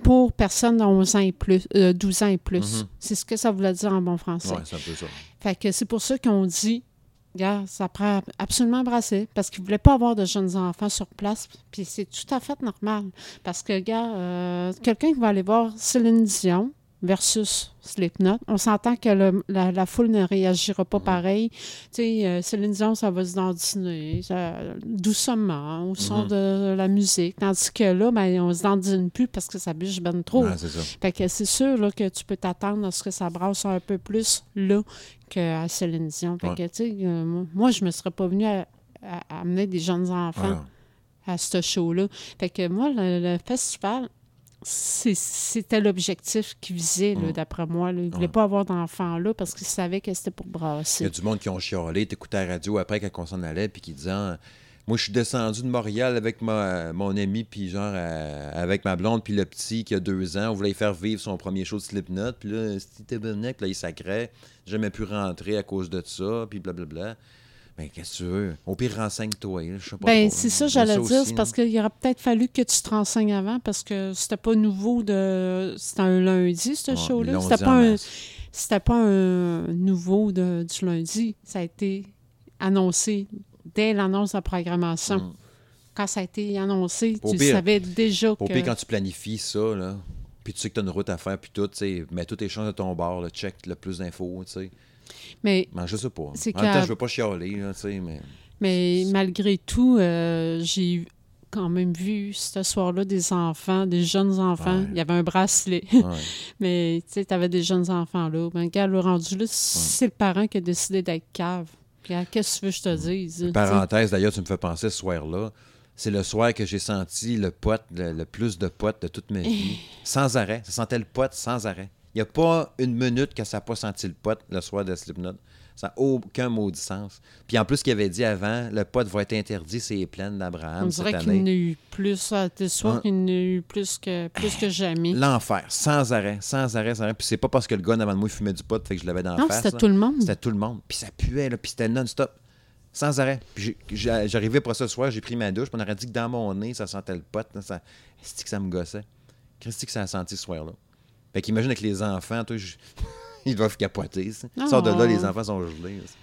pour personnes de 11 ans et plus, euh, 12 ans et plus. Mhm. C'est ce que ça voulait dire en bon français. Ouais, c'est un peu ça. Fait que c'est pour ça qu'on dit Gars, ça prend absolument embrasser parce qu'ils ne voulaient pas avoir de jeunes enfants sur place. Puis c'est tout à fait normal. Parce que, gars, euh, quelqu'un qui va aller voir Céline Dion versus Slipknot, on s'entend que le- la, la foule ne réagira pas pareil. Tu sais, euh, Céline Dion, ça va se dandiner ça- doucement au son Mhm. de la musique. Tandis que là, ben, on se dandine plus parce que ça bûche ben trop. Ouais. Fait que c'est sûr là, que tu peux t'attendre à ce que ça brasse un peu plus là qu'à Céline Dion. Fait Ouais. que, tu sais, euh, moi- je me serais pas venue à, à- à amener des jeunes enfants Ouais. à ce show-là. Fait que moi, le, le festival, c'était l'objectif qu'ils visaient, là, Mm. d'après moi. là. Ils ne voulaient Ouais. pas avoir d'enfants là parce qu'ils savaient que c'était pour Il y brasser. a du monde qui ont chialé, t'écoutais la radio après quand on s'en allait, puis qui disaient ah, Moi, je suis descendu de Montréal avec ma, mon ami, puis genre, euh, avec ma blonde, puis le petit qui a deux ans. On voulait faire vivre son premier show de Slipknot, puis là, c'était là, il sacrait. J'ai jamais pu rentrer à cause de ça, puis blablabla. Mais qu'est-ce que tu veux? Au pire, renseigne-toi, je sais pas. Ben, c'est ça, Mais j'allais dire. C'est parce qu'il aurait peut-être fallu que tu te renseignes avant parce que c'était pas nouveau de. C'était un lundi, ce Ouais, show-là. C'était pas, un... c'était pas un nouveau de... du lundi. Ça a été annoncé dès l'annonce de la programmation. Mm. Quand ça a été annoncé, Au tu pire- savais déjà Au que. pire, quand tu planifies ça, là, puis tu sais que tu as une route à faire, puis tout, tu sais, mets toutes tes chances de ton bord, là, check le plus d'infos, tu sais. Mais, Mais je sais pas. En même temps, je veux pas chialer, là, tu sais, mais... mais malgré tout, euh, j'ai quand même vu ce soir-là des enfants, des jeunes enfants. Ouais. Il y avait un bracelet. Ouais. *laughs* Mais tu sais, tu avais des jeunes enfants là. Ben, gars, le rendu là, c'est le parent qui a décidé d'être cave. Qu'est-ce que tu veux que je te dise? Parenthèse, d'ailleurs, tu me fais penser ce soir-là. C'est le soir que j'ai senti le pote, le, le plus de potes de toute ma vie. *laughs* sans arrêt. Ça sentait le pote sans arrêt. Il n'y a pas une minute que ça n'a pas senti le pote le soir de Slipknot. Ça n'a aucun maudit sens. Puis en plus, qu'il avait dit avant, le pote va être interdit, c'est plaines d'Abraham On dirait qu'il en a eu plus. à tes soirs Ouais. qu'il en a eu plus que, plus que jamais. L'enfer, sans arrêt, sans arrêt, sans arrêt. Puis c'est pas parce que le gars en avant de moi il fumait du pot, fait que je l'avais dans la Non, face. c'était tout le monde. C'était tout le monde. Puis ça puait, là, puis c'était non-stop. Sans arrêt. Puis j'arrivais pour ce soir, j'ai pris ma douche, puis on aurait dit que dans mon nez, ça sentait le pot. là, ça... Que ça me gossait. Christy que ça a senti ce soir-là. Fait qu'imagine avec les enfants, toi, je- *laughs* ils doivent capoter. ça. Non. Sors de là, les enfants sont gelés. ça.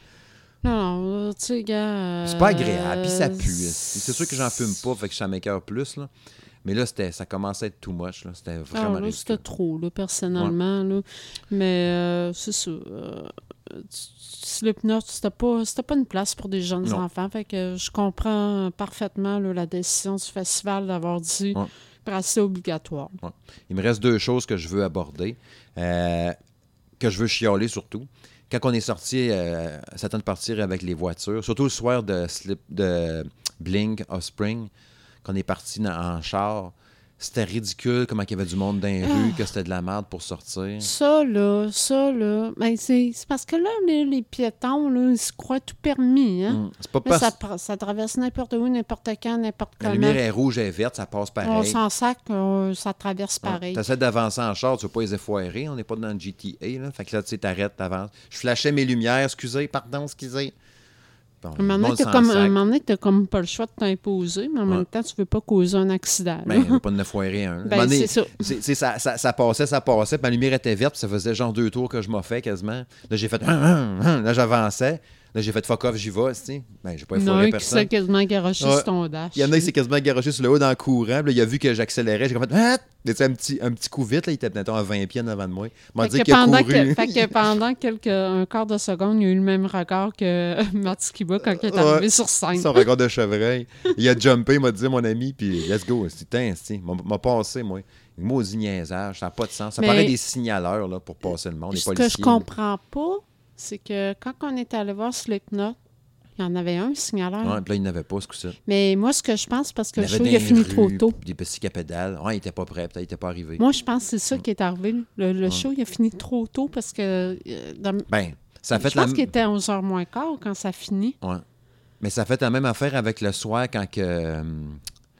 Non, non, tu sais, gars. Puis C'est pas agréable, puis ça euh, pue. C'est sûr que j'en fume pas, fait que ça m'écœure plus, là. Mais là, c'était, ça commençait à être too much, là. C'était Ah, vraiment là, c'était trop, là, personnellement. Là. Mais euh, c'est ça. euh, Slipknot, c'était pas, c'était pas une place pour des jeunes Non. enfants. Fait que je comprends parfaitement là, la décision du festival d'avoir dit Ouais. Bracelet obligatoire. Il me reste deux choses que je veux aborder, euh, que je veux chialer surtout. Quand on est sorti, euh, tente de partir avec les voitures, surtout le soir de, Slip, de Blink Offspring, qu'on est parti en char. C'était ridicule comment il y avait du monde dans les Ah. rues, que c'était de la merde pour sortir. Ça, là, ça, là, ben, c'est c'est parce que là, les, les piétons, là, ils se croient tout permis. Hein? C'est pas Là, parce ça, traverse n'importe où, n'importe quand, n'importe la comment. lumière est rouge et verte, ça passe On pareil. s'en sac, euh, ça traverse pareil. Tu essaies d'avancer en char, tu veux pas les effoirer, on n'est pas dans le GTA. Là. Fait que là, tu sais, t'arrêtes, t'avances. Je flashais mes lumières, excusez, pardon, excusez. Bon, Un le moment donné, monde t'as s'en comme, pas le choix de t'imposer, mais en Ouais. même temps, tu veux pas causer un accident. Ben, on pas en foirer un. *laughs* Ben, c'est ça. ça, ça, ça passait, ça passait, ma lumière était verte, puis ça faisait genre deux tours que je m'en fais quasiment. Là, j'ai fait. Hum, hum, hum. Là, j'avançais. Là, j'ai fait fuck off, j'y vais, tu sais. Ben, j'ai pas Il y en a qui s'est personne. quasiment garoché Ouais. sur ton dash. Il y en a qui s'est quasiment garoché sur le haut dans le courant. puis là, il a vu que j'accélérais. J'ai comme fait. Ah! Un petit, un petit coup vite, là, il était peut-être à 20 pieds en avant de moi. Il m'a dit qu'il a pendant couru. que, fait que *laughs* pendant quelques, un quart de seconde, il y a eu le même regard que *laughs* Marty Kiba quand il est Ouais. arrivé sur scène. Son regard de *laughs* chevreuil. Il a jumpé, il m'a dit, mon ami, puis let's go. C'est- m'a m'a passé, moi. Maudit niaisage, ça n'a pas de sens. Ça Mais- paraît des signaleurs là, pour passer le monde, les Ce que je comprends pas, c'est que quand on est allé voir Slipknot, il y en avait un signaleur. Ouais, puis là, il n'avait pas ce coup-ci. Mais moi, ce que je pense, parce que Il le show, il a fini rues, trop tôt. Des petits à pédales. Ouais, il était pas prêt, peut-être il était pas arrivé. Moi, je pense que c'est ça qui est arrivé. Le, le show, il a fini trop tôt parce que. euh, dans- Ben, ça a fait je la pense qu'il était à 11h moins quart quand ça finit. Ouais. Mais ça a fait la même affaire avec le soir quand que, euh,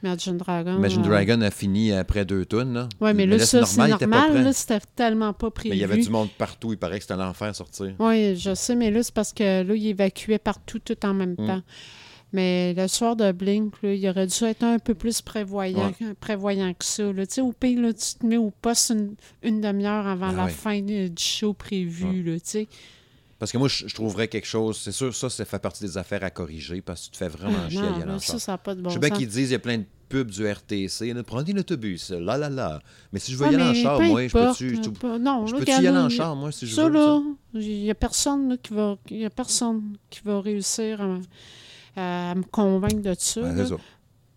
Imagine Dragon. Imagine euh, Dragon a fini après deux tonnes. Là. Oui, mais là, ça, c'est normal. là, C'était tellement pas prévu. Mais il y avait du monde partout. Il paraît que c'était l'enfer sortir. Oui, je sais, mais là, c'est parce que là, il évacuait partout tout en même Mm. temps. Mais le soir de Blink, là, il aurait dû être un peu plus prévoyant, prévoyant que ça. là. Tu sais, au pire, là, tu te mets au poste une, une demi-heure avant Ah la fin du show prévu. Ouais. là, tu sais. Parce que moi, je, je trouverais quelque chose. C'est sûr, ça, ça fait partie des affaires à corriger parce que tu te fais vraiment Ah, chier à non, ça, char. ça n'a pas de bon je sais bien qu'ils disent il y a plein de pubs du RTC. là, Prenez l'autobus, là, là, là. Mais si je veux Ouais, y aller en char, moi, je peux-tu je- pas- non, je là, peux-tu y aller en char, moi, si je ça, veux? là, il n'y a personne qui va, il y a personne qui va réussir à, à me convaincre de ça. Ça.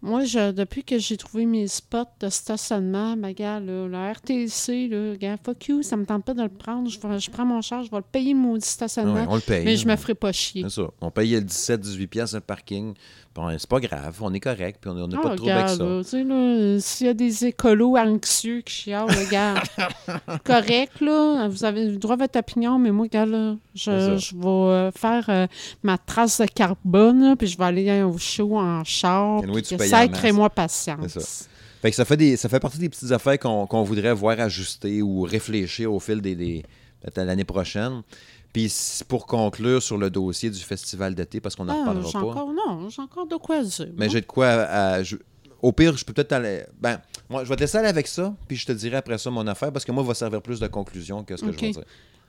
Moi, je, depuis que j'ai trouvé mes spots de stationnement, ben, gars, le RTC, là, gars, fuck you, ça me tente pas de le prendre. Je, prends mon char, je vais le payer, mon stationnement, Ouais, on le paye. mais je me ferai pas chier. C'est ça. On payait le 17-18$ piastres le parking. Bon, c'est pas grave, on est correct, puis on n'a Ah, pas de trouble avec ça. s'il y a des écolos anxieux qui chialent, regarde, *laughs* correct, là, vous avez le droit à votre opinion, mais moi, regarde, là, je, je vais euh, faire euh, ma trace de carbone, là, puis je vais aller au show en char, puis sacrez-moi patience. C'est ça. Fait que ça fait, des, ça fait partie des petites affaires qu'on qu'on voudrait voir ajuster ou réfléchir au fil des, des peut-être à l'année prochaine. Puis pour conclure sur le dossier du festival d'été, parce qu'on n'en Ah, reparlera pas. encore, non, j'ai encore de quoi dire. Mais j'ai de quoi à- à- je- au pire, je peux peut-être aller. Ben, moi, je vais te laisser aller avec ça, puis je te dirai après ça mon affaire, parce que moi, va servir plus de conclusion que ce que je vais dire.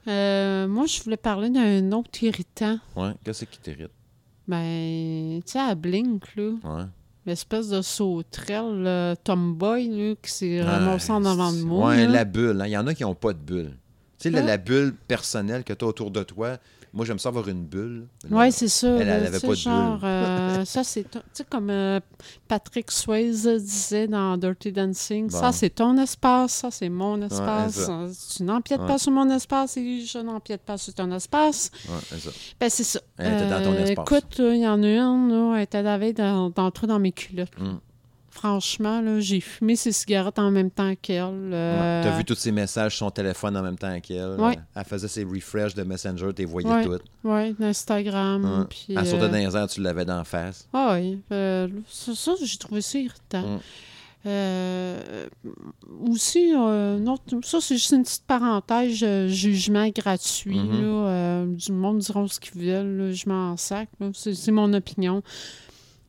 Euh, moi, je voulais parler d'un autre irritant. Ouais, qu'est-ce qui t'irrite? Ben, tu sais, à Blink, là, Ouais. l'espèce de sauterelle euh, tomboy là, qui s'est Ouais, ramassé en avant de moi. Ouais, là. la bulle. hein. Il y en a qui n'ont pas de bulle. Tu sais, la, Ah. la bulle personnelle que tu as autour de toi. Moi, j'aime ça avoir une bulle. Oui, c'est ça. Elle, là, elle avait tu sais, pas de genre, bulle. euh, ça, c'est... Tu sais, comme euh, Patrick Swayze disait dans Dirty Dancing, Bon. ça, c'est ton espace, ça, c'est mon espace. Euh, tu n'empiètes Ouais. pas sur mon espace et je n'empiète pas sur ton espace. C'est ça. Ben, c'est ça. Elle était dans ton espace. Écoute, il y en a une, là, elle était veille dans- d'entrer dans mes culottes. Mm. Franchement, là, j'ai fumé ses cigarettes en même temps qu'elle. euh, Tu as vu tous ses messages sur son téléphone en même temps qu'elle. Ouais. Elle faisait ses refresh de Messenger, tu les voyais Ouais. toutes. Oui, d'Instagram. Ouais. puis, euh, dans les airs, tu l'avais d'en face. Ah oui, euh, ça, j'ai trouvé ça irritant. Mm. Euh, aussi, euh, ça, c'est juste une petite parenthèse, euh, jugement gratuit. Mhm. là, euh, du monde diront ce qu'ils veulent, là, je m'en sac. c'est mon opinion.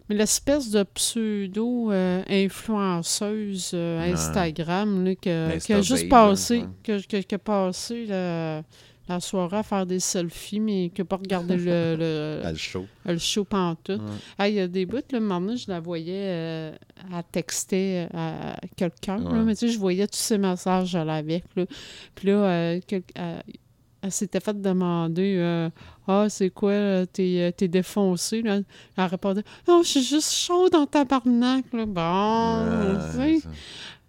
Mais l'espèce de pseudo-influenceuse euh. Instagram là, que- qui a juste passé, que, que- passé la, la soirée à faire des selfies, mais qui n'a pas regardé le, *laughs* le- Elle chaud. le show pantoute. Ouais. Ah, il y a des bouts, un moment je la voyais euh, à texter à quelqu'un, Ouais. mais tu sais, je voyais tous ces messages à avec, là. Puis là, euh, quel- elle s'était fait demander euh, Ah, c'est quoi, euh, t'es euh, t'es défoncé, là? Elle répondait Non, je suis juste chaud dans ta barnaque, là. Bon, tu sais.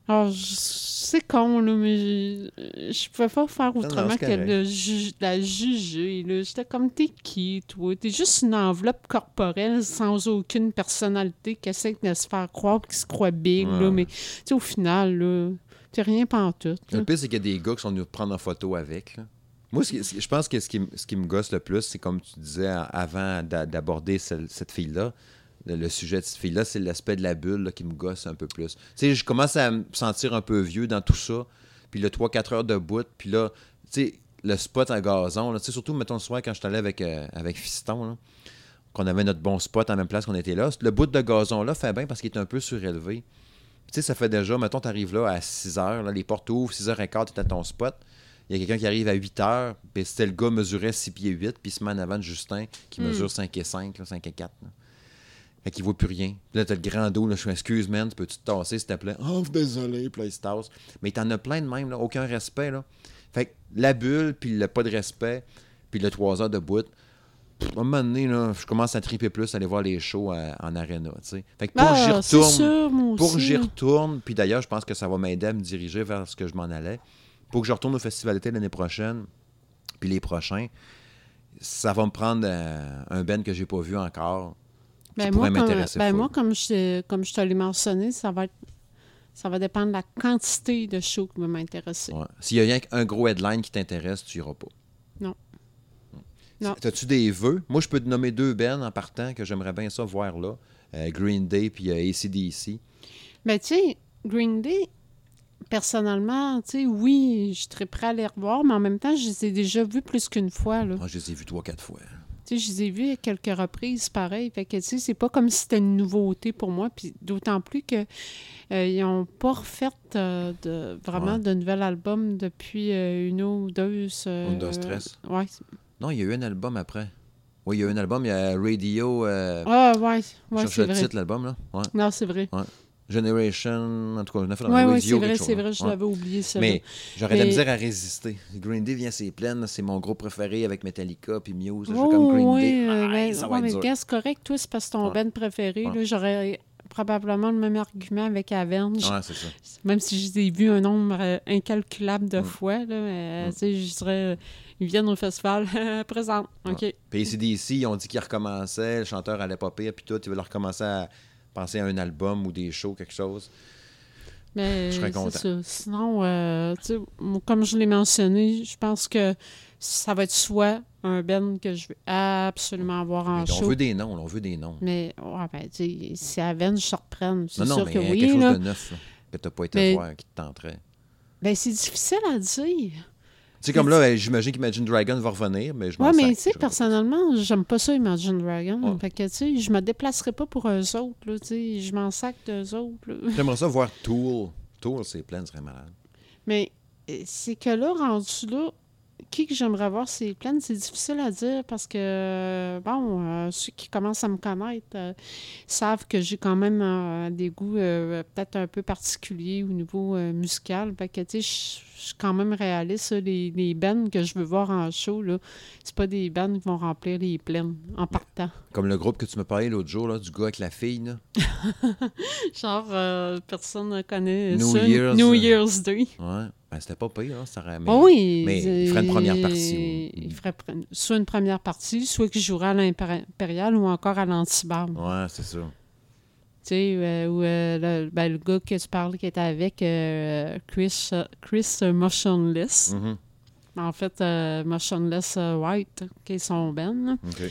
Alors, c'est con, là, mais je, pouvais pas faire autrement que de ju- la juger. là. J'étais comme, t'es qui, toi? T'es juste une enveloppe corporelle sans aucune personnalité qui essaie de se faire croire qui se croit big, là, mais tu sais, au final, là, t'es rien pantoute. là. Le pire, c'est qu'il y a des gars qui sont venus prendre en photo avec. là. Moi, je pense que ce qui, me- gosse le plus, c'est comme tu disais avant d'a- d'aborder cette fille-là, le, sujet de cette fille-là, c'est l'aspect de la bulle qui me gosse un peu plus. Tu sais, je commence à me sentir un peu vieux dans tout ça. Puis le 3-4 heures de bout, puis là, tu sais, le spot à gazon, là, surtout, mettons, le soir, quand je suis allé avec, euh, avec Fiston, qu'on avait notre bon spot en même place qu'on était là, le bout de gazon-là fait bien parce qu'il est un peu surélevé. Tu sais, ça fait déjà, mettons, tu arrives là à 6 h, là, les portes ouvrent, 6 h 15 tu es à ton spot. Il y a quelqu'un qui arrive à 8 h, puis c'était le gars mesurait 6 pieds 8, puis il se met en avant de Justin, qui Hmm. mesure 5 et 5, là, 5 et 4. Là. Fait qu'il voit plus rien. Puis là, t'as le grand dos, là, je suis excuse, man, peux-tu te tasser, s'il te plaît? Oh, désolé, puis là, il se tasse. Mais t'en as plein de même, là, aucun respect, là. Fait que la bulle, puis le pas de respect, puis le 3 heures de bout, pff, à un moment donné, là, je commence à triper plus, aller voir les shows en arena, tu sais. Fait que pour que j'y Ah, c'est retourne, sûr, pour j'y retourne, puis d'ailleurs, je pense que ça va m'aider à me diriger vers ce que je m'en allais. Pour que je retourne au festival d'été l'année prochaine, puis les prochains, ça va me prendre euh, un Ben que j'ai pas vu encore. qui Ben, pourrait m'intéresser ben, moi, comme je, comme je te l'ai mentionné, ça va être ça va dépendre de la quantité de shows qui va m'intéresser. Ouais. S'il y a rien qu'un gros headline qui t'intéresse, tu iras pas. Non. Non. T'as-tu des vœux? Moi, je peux te nommer deux Ben en partant que j'aimerais bien ça voir là. Euh, Green Day puis euh, ACDC. Ben, tu sais, Green Day, personnellement, tu sais, oui, je serais prêt à les revoir, mais en même temps, je les ai déjà vus plus qu'une fois, là. Moi, je les ai vus trois, quatre fois. Tu sais, je les ai vus à quelques reprises, pareil. Fait que, tu sais, c'est pas comme si c'était une nouveauté pour moi, puis d'autant plus que euh, ils ont pas refait euh, de, vraiment Ouais. de nouvel album depuis euh, une ou deux... Under Stress. Ouais. Non, il y a eu un album après. Oui, il y a eu un album, il y a Radio. Ah, ouais, je ouais cherche c'est le vrai. titre, l'album, là. Ouais. Non, c'est vrai. Generation. En tout cas, on a fait dans Oui, Radio oui, c'est vrai, c'est vrai, je Ouais. l'avais oublié, ça. Mais j'aurais de la Mais- misère à résister. Green Day vient ses plaines, c'est mon groupe préféré avec Metallica puis Muse. Je Oh, fais comme Green Day. Ah, mais, ça ouais, va être mais dur. gars, c'est correct, toi, c'est parce que ton Ouais. band préféré. Ouais. là, J'aurais probablement le même argument avec Avenge. Ouais, c'est ça. Même si je les ai vus un nombre euh, incalculable de Mm. fois, là, euh, Mm. sais, je dirais, euh, ils viennent au festival, *laughs* présent, OK. Puis ACDC, ils ont dit qu'ils recommençaient, le chanteur allait pas pire, puis tout, ils veulent recommencer à penser à un album ou des shows, quelque chose. Mais Je serais c'est content. ça. Sinon, euh, tu comme je l'ai mentionné, je pense que ça va être soit un band que je veux absolument avoir en on show. veut des noms, on veut des noms. Mais ouais, ben, tu si Avenge se reprennent, c'est Non, non, sûr mais que quelque oui. chose là. de neuf là, que t'as pas été Mais- voir, qui te tenterait. Ben, c'est difficile à dire. Sais, comme là, ben, j'imagine qu'Imagine Dragon va revenir, mais je m'en Ouais, mais tu sais, personnellement, j'aime pas ça, Imagine Dragon. Ouais. Fait que, tu sais, je me déplacerai pas pour eux autres, là, tu sais. Je m'en sac d'eux autres. *laughs* J'aimerais ça voir Tool. Tool, c'est plein, serait malade. Mais euh, c'est que là, rendu là, qui que j'aimerais voir c'est plein, c'est difficile à dire parce que, euh, bon, euh, ceux qui commencent à me connaître euh, savent que j'ai quand même euh, des goûts peut-être un peu particuliers au niveau musical. Fait que, tu sais, je suis quand même réaliste. là, Les, les bands que je veux voir en show, là, c'est pas des bands qui vont remplir les plaines en partant. Comme le groupe que tu me parlais l'autre jour, là, du gars avec la fille, là. *laughs* Genre, personne ne connaît New ça. Year's, New Year's Day. Ouais. Ben, c'était pas pire, hein, ça aurait... mais- Ah oui. mais il ferait une première partie, Il ferait soit une première partie, soit qu'il jouerait à l'impérial ou encore à l'antibar. Ouais, c'est ça. Tu sais, euh, ou euh, le, ben, le gars que tu parles qui était avec euh, Chris, Chris Motionless. Mhm. En fait, Motionless White, qui est son. OK.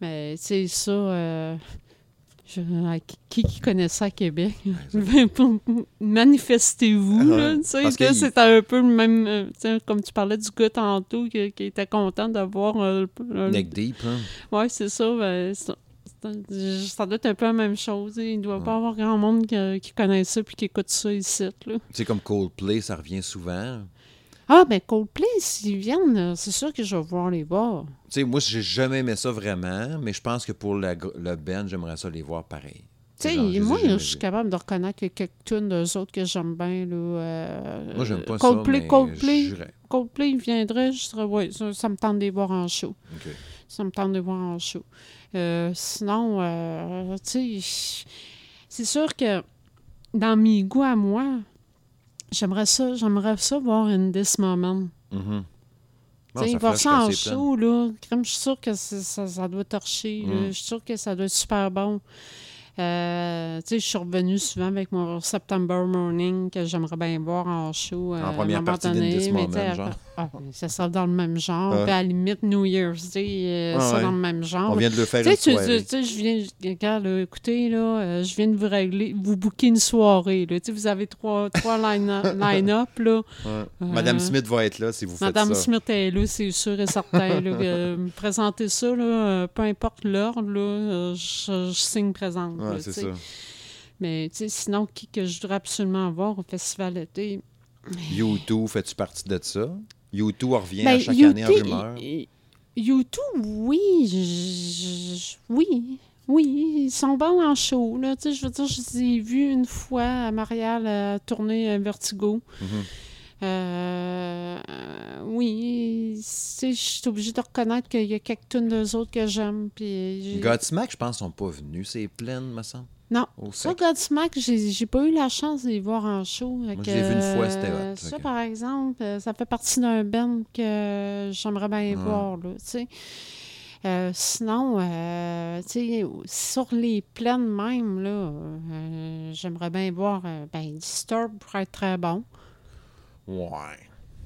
Mais tu sais, ça, je- euh, qui, qui connaît ça à Québec? *laughs* Manifestez-vous, Ah là, ouais. c'était un peu le même, euh, comme tu parlais du gars tantôt, qui, qui était content d'avoir... euh, le- Neck deep, hein? Ouais, c'est ça, ben, c'est- c'est- ça doit être un peu la même chose. Il ne doit Ouais. pas y avoir grand monde qui, qui connaît ça puis qui écoute ça ici, sais, comme Coldplay, ça revient souvent. Ah, ben Coldplay, s'ils viennent, euh, c'est sûr que je vais voir les voir. Tu sais, moi, j'ai jamais aimé ça vraiment, mais je pense que pour la le band, j'aimerais ça les voir pareil. Tu sais, moi, je suis capable de reconnaître que quelques tunes d'eux autres que j'aime bien. Là, euh, Moi, j'aime pas Coldplay, ça, mais Coldplay. Coldplay, ils viendraient, je dirais, ouais, ça, ça me tente de les voir en show. Ça me tente de les voir en show. Euh, sinon, euh, tu sais, c'est sûr que dans mes goûts à moi, j'aimerais ça, j'aimerais ça voir In This Moment. Mhm. Tu Ça voir flash ça en show, là, crème, je suis sûre que ça, ça doit torcher. là. Mm. Je suis sûre que ça doit être super bon. Euh, tu sais, je suis revenue souvent avec mon September Morning que j'aimerais bien voir en show. euh, à un première partie donné, mais Moment, genre. ah, ça sera dans le même genre. Puis à la limite, New Year's Day, euh, Ah ça ouais. dans le même genre. On vient de le faire Tu sais, une tu- sais, je viens, je- regarde, là, écoutez, là, euh, je viens de vous régler, vous booker une soirée, là. Tu sais, vous avez trois, trois line-up, *laughs* line-up, là. Ouais. Madame Euh, Smith va être là si vous Madame faites ça. Smith est là, c'est sûr et certain. là, me présenter ça, là, euh, peu importe l'ordre, là, euh, je, je signe présente. Ouais, c'est ça. Mais sinon, qui que je voudrais absolument voir au festival d'été? U2, fais-tu partie de ça? U2 revient Ben, à chaque année en U2, rumeur. y- U2, oui. je- je- oui. Oui, ils sont bons en show. Là. Je veux dire, je les ai vus une fois à Marielle à tourner à Vertigo. Mhm. Euh, euh, oui, tu sais, je suis obligée de reconnaître qu'il y a quelques tunes d'eux autres que j'aime. Godsmack, je pense, sont pas venus. C'est plein, me semble. Non, ça. Godsmack, j'ai pas eu la chance de les voir en show. Moi, que, je l'ai vu une fois, c'était hot, euh, Ça, par exemple, euh, ça fait partie d'un band que j'aimerais bien voir, là, tu sais. Euh, sinon, euh, tu sais, sur les plaines même, là, euh, j'aimerais bien voir, euh, ben, Disturb pourrait être très bon. Ouais.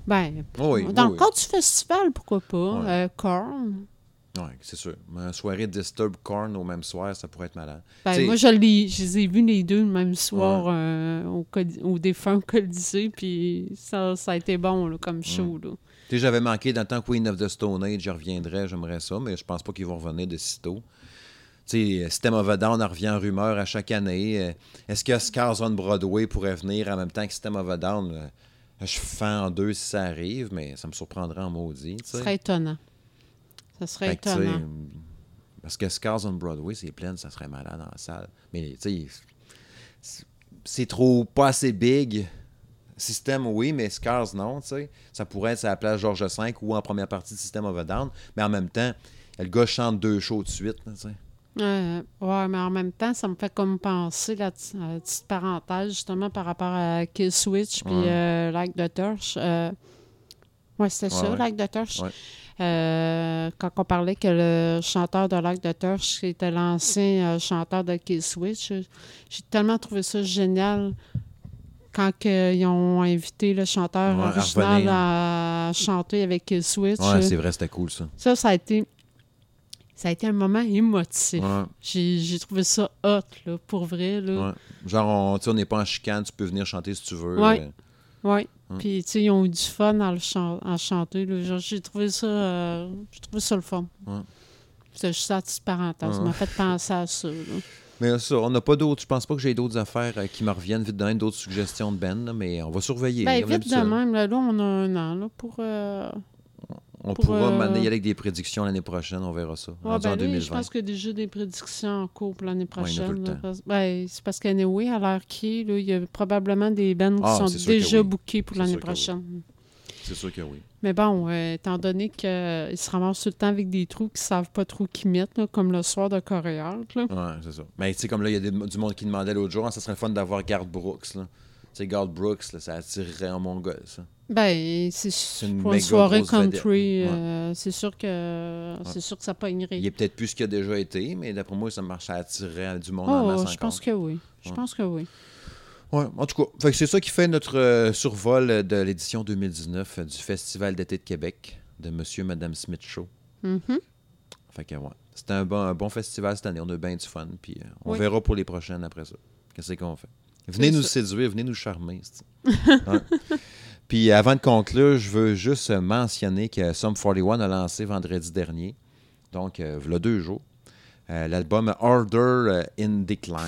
Ben, Oui, dans oui, le cadre du festival, pourquoi pas. Ouais. Euh. Ouais, c'est sûr. Mais une soirée Disturb Corn au même soir, ça pourrait être malade. Ben, moi, je, les, je les ai vus les deux le même soir euh, au, défunt *laughs* Colisée, puis ça, ça a été bon là, comme show. Là. Tu sais, j'avais manqué dans le temps Queen of the Stone Age, je reviendrais, j'aimerais ça, mais je pense pas qu'ils vont revenir de sitôt. Tu sais, System of a Down en revient en rumeur à chaque année. Euh, Est-ce que Scars on Broadway pourrait venir en même temps que System of a Down? Je fais en deux si ça arrive, mais ça me surprendrait en maudit. Ce serait étonnant. Ça serait Fait que, étonnant. parce que Scars on Broadway, c'est plein, ça serait malade dans la salle. Mais tu sais, c'est- trop pas assez big. Système, oui, mais Scars, non, sais. Ça pourrait être à la place Georges V ou en première partie de System of a Down. Mais en même temps, le gars chante deux shows de suite, sais. Euh, ouais, mais en même temps, ça me fait comme penser, la ti- euh, petite parenthèse, justement, par rapport à Kill Switch puis Ouais. euh, Like the Torch. Euh, ouais, c'était Ouais, ça, ouais. Like the Torch? Euh, quand on parlait que le chanteur de Like the Torch était l'ancien euh, chanteur de Kill Switch, j'ai tellement trouvé ça génial quand ils ont invité le chanteur Ouais, original à chanter avec Kill Switch. Ouais, c'est vrai, c'était cool, ça. ça, ça a été. Ça a été un moment émotif. Ouais, J'ai trouvé ça hot, là, pour vrai. Là. ouais. Genre, on n'est pas en chicane, tu peux venir chanter si tu veux. Ouais. Euh, Ouais. Hum. Puis, tu sais, ils ont eu du fun à, le chan- à chanter. J'ai trouvé ça euh, j'ai trouvé ça le fun. C'est juste la petite parenthèse. Ça Ouais. m'a fait penser à ça. là. Mais ça, on n'a pas d'autres. Je pense pas que j'ai d'autres affaires euh, qui me reviennent vite de d'autres suggestions de Ben, là, mais on va surveiller. Ben, vite de même. Là, là, on a un an là, pour. euh, On pour, pourra euh, y aller avec des prédictions l'année prochaine, on verra ça. Ouais, ben en 2020. je pense qu'il y a déjà des prédictions en cours pour l'année prochaine. temps. parce- ben, c'est parce qu'anyway, à l'heure qui il y a probablement des bands qui Ah, sont que déjà oui. bookés pour l'année que oui. prochaine. C'est sûr que oui. Mais bon, euh, étant donné qu'ils se ramassent tout le temps avec des trous qu'ils savent pas trop qui mettre, là, comme le soir de Coréal. Ouais, c'est ça. Mais tu sais, comme là, il y a des- du monde qui demandait l'autre jour, ah, ça serait le fun d'avoir Garth Brooks. Là. Sais, Garth Brooks, là, ça attirerait un mongol, ça. Ben, c'est une pour une soirée country, Ouais. euh, c'est sûr que c'est sûr que ça pognerait. Il est peut-être plus ce qu'il a déjà été, mais d'après moi, ça marche, ça attirerait du monde en Oh, masse je pense que oui. Je pense que oui. Ouais, en tout cas, c'est ça qui fait notre euh, survol de l'édition 2019 euh, du Festival d'été de Québec de Monsieur et Madame Smith Show. Mhm. Fait que ouais, c'était un bon, un bon festival cette année, on a eu bien du fun, puis euh, on Oui. verra pour les prochaines après ça. Qu'est-ce qu'on fait? Venez nous ça. séduire, venez nous charmer. *laughs* Puis avant de conclure, je veux juste mentionner que Sum 41 a lancé vendredi dernier, donc euh, il y a deux jours, euh, l'album Order in Decline.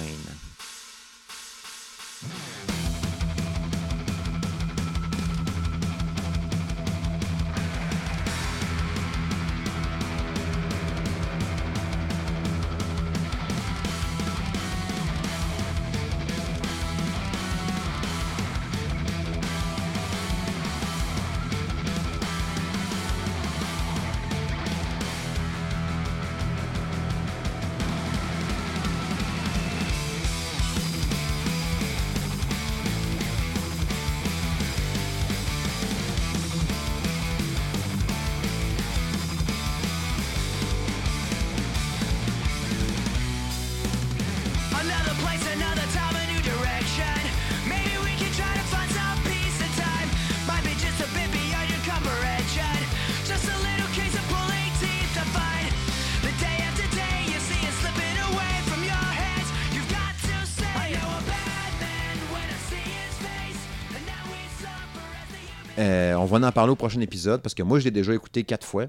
Va en parler au prochain épisode parce que moi, je l'ai déjà écouté quatre fois.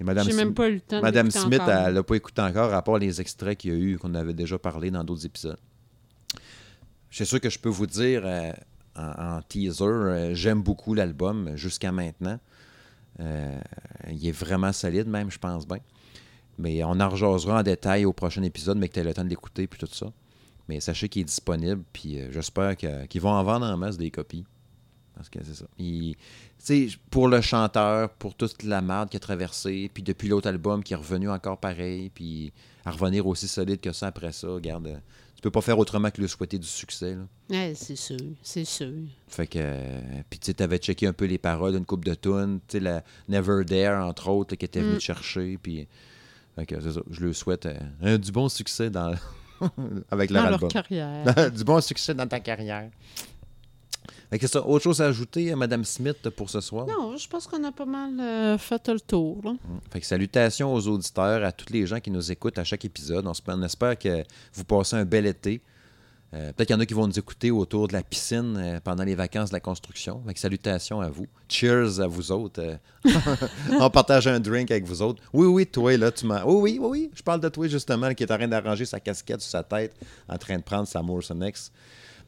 Et Madame Sim- même pas eu le temps de Madame Smith, encore. elle l'a pas écouté encore, à part les extraits qu'il y a eu, qu'on avait déjà parlé dans d'autres épisodes. C'est sûr que je peux vous dire, euh, en, en teaser, euh, j'aime beaucoup l'album jusqu'à maintenant. Euh, il est vraiment solide, même, je pense bien. Mais on en rejasera en détail au prochain épisode, mais que tu aies le temps de l'écouter, puis tout ça. Mais sachez qu'il est disponible, puis j'espère qu'ils vont en vendre en masse des copies. Parce que c'est ça. Il- sais, pour le chanteur, pour toute la merde qu'il a traversée, puis depuis l'autre album qui est revenu encore pareil, puis à revenir aussi solide que ça après ça, regarde, euh, tu peux pas faire autrement que lui souhaiter du succès. Là. Ouais, c'est sûr, c'est sûr. Fait que, euh, puis tu sais, t'avais checké un peu les paroles d'une coupe de tunes, tu sais, la Never There, entre autres, qui était venu Mm. te chercher, puis fait que c'est ça, je lui souhaite euh, un- du bon succès dans *laughs* avec leur Dans leur album. carrière. *laughs* du bon succès dans ta carrière. Fait que c'est ça. Autre chose à ajouter à Madame Smith pour ce soir? non, je pense qu'on a pas mal euh, fait le tour. Là. Fait que salutations aux auditeurs, à tous les gens qui nous écoutent à chaque épisode. On, espère que vous passez un bel été. Euh, Peut-être qu'il y en a qui vont nous écouter autour de la piscine euh, pendant les vacances de la construction. Fait que salutations à vous. Cheers à vous autres. euh. *laughs* on partage un drink avec vous autres. Oui, oui, toi, là, tu m'as. Oui, oui, oui, oui. Je parle de toi, justement, qui est en train d'arranger sa casquette sur sa tête, en train de prendre sa Morrison X.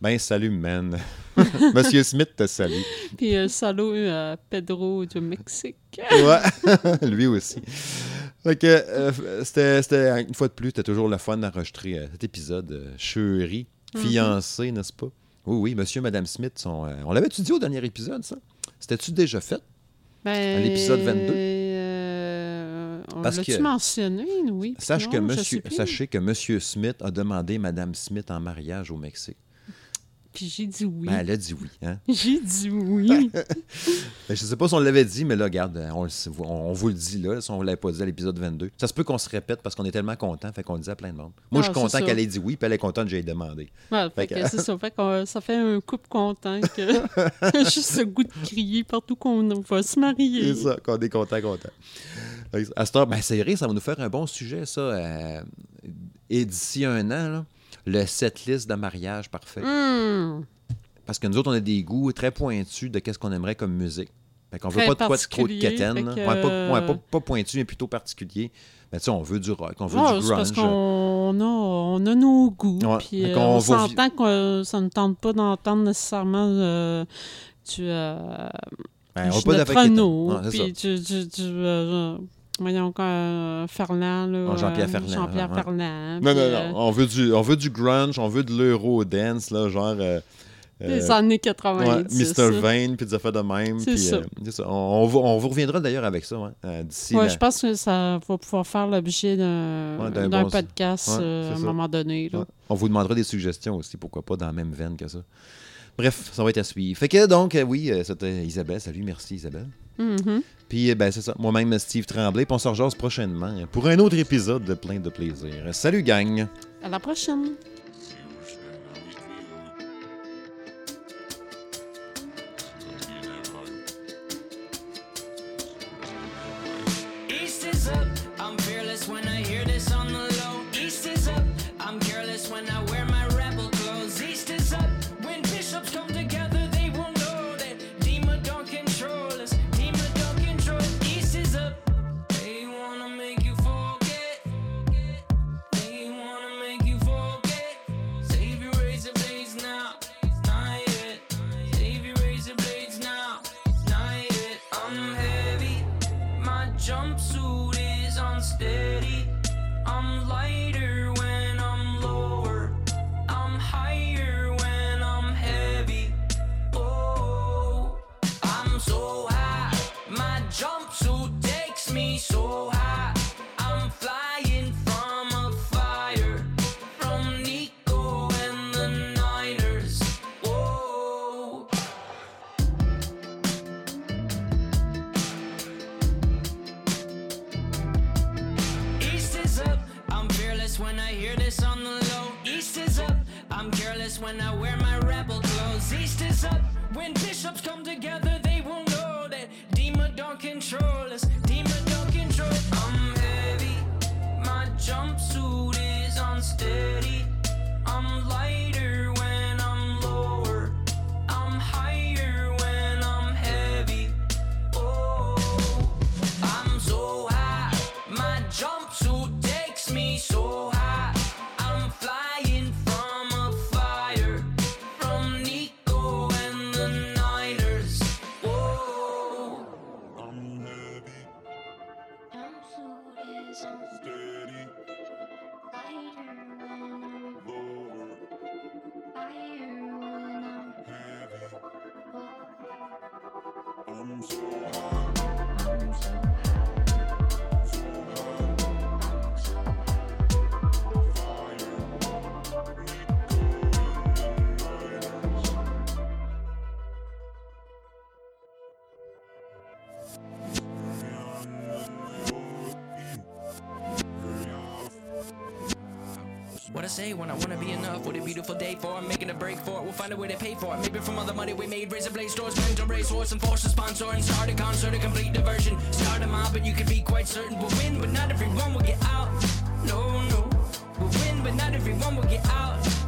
Ben, salut, man. *laughs* Monsieur Smith te salue. Puis euh, salut à Pedro du Mexique. Ouais, *laughs* lui aussi. Fait que euh, c'était, une fois de plus, c'était toujours le fun d'enregistrer euh, cet épisode euh, chéri, fiancé, n'est-ce pas? Oui, oui, monsieur et madame Smith sont. euh, on l'avait-tu dit au dernier épisode, ça? C'était-tu déjà fait? Ben, À l'épisode 22. euh, on Parce que- mentionné, oui? Sache non, que monsieur, sachez que monsieur Smith a demandé madame Smith en mariage au Mexique. Puis j'ai dit oui. Ben, elle a dit oui. Hein? *laughs* J'ai dit oui. *laughs* Ben, je sais pas si on l'avait dit, mais là, regarde, on, le sait- on- vous le dit là, si on ne l'avait pas dit à l'épisode 22. Ça se peut qu'on se répète parce qu'on est tellement content, fait qu'on le dit à plein de monde. Moi, je suis content qu'elle ait dit oui, puis elle est contente que j'ai demandé. Ouais, Fait fait que- que c'est ça. Fait ça fait un couple content que *laughs* juste le goût de crier partout qu'on va se marier. C'est ça, qu'on est content, content. À cette heure, ben, c'est vrai, ça va nous faire un bon sujet, ça. euh, et d'ici un an, là, le setlist de mariage parfait. Hum, Parce que nous autres, on a des goûts très pointus de qu'est-ce qu'on aimerait comme musique. Fait qu'on veut pas de quoi de trop de quétaine. que, Ouais, pas, ouais, pas, pas pointu, mais plutôt particulier. Mais tu sais, on veut du rock, on veut du parce grunge. qu'on a, on a nos goûts. Ouais, Puis euh, on vi- s'entend que euh, ça ne tente pas d'entendre nécessairement euh, du, euh, Ben, on pas. Renault, puis du, du, du, voyons, euh, Ferland. Là, Jean-Pierre euh, Ferland, Jean-Pierre ouais. Ferland. Non, non, euh, non. On veut, du, on veut du grunge, on veut de l'euro-dance, là, genre. euh, Les euh, années Ouais, 90. Mr. Vane, puis des affaires de même. C'est ça. euh, c'est ça. On, on, vous reviendra d'ailleurs avec ça, euh, d'ici. Ouais, la- je pense que ça va pouvoir faire l'objet d'un Ouais, d'un d'un bon- podcast euh, à un moment donné. Là. Ouais. On vous demandera des suggestions aussi, pourquoi pas dans la même veine que ça. Bref, ça va être à suivre. Fait que donc, euh, oui, c'était Isabelle. Salut, merci Isabelle. Mhm. Puis, euh, ben, c'est ça. Moi-même, Steve Tremblay. Puis on se prochainement pour un autre épisode de plein de plaisir. Salut, gang! À la prochaine. Say when I wanna be enough? What a beautiful day for it, making a break for it. We'll find a way to pay for it. Maybe from all the money we made, razor blade stores, went to race horse and force a sponsor and start a concert, a complete diversion. Start a mob, but you can be quite certain we'll win, but not everyone will get out. No, no, we'll win, but not everyone will get out.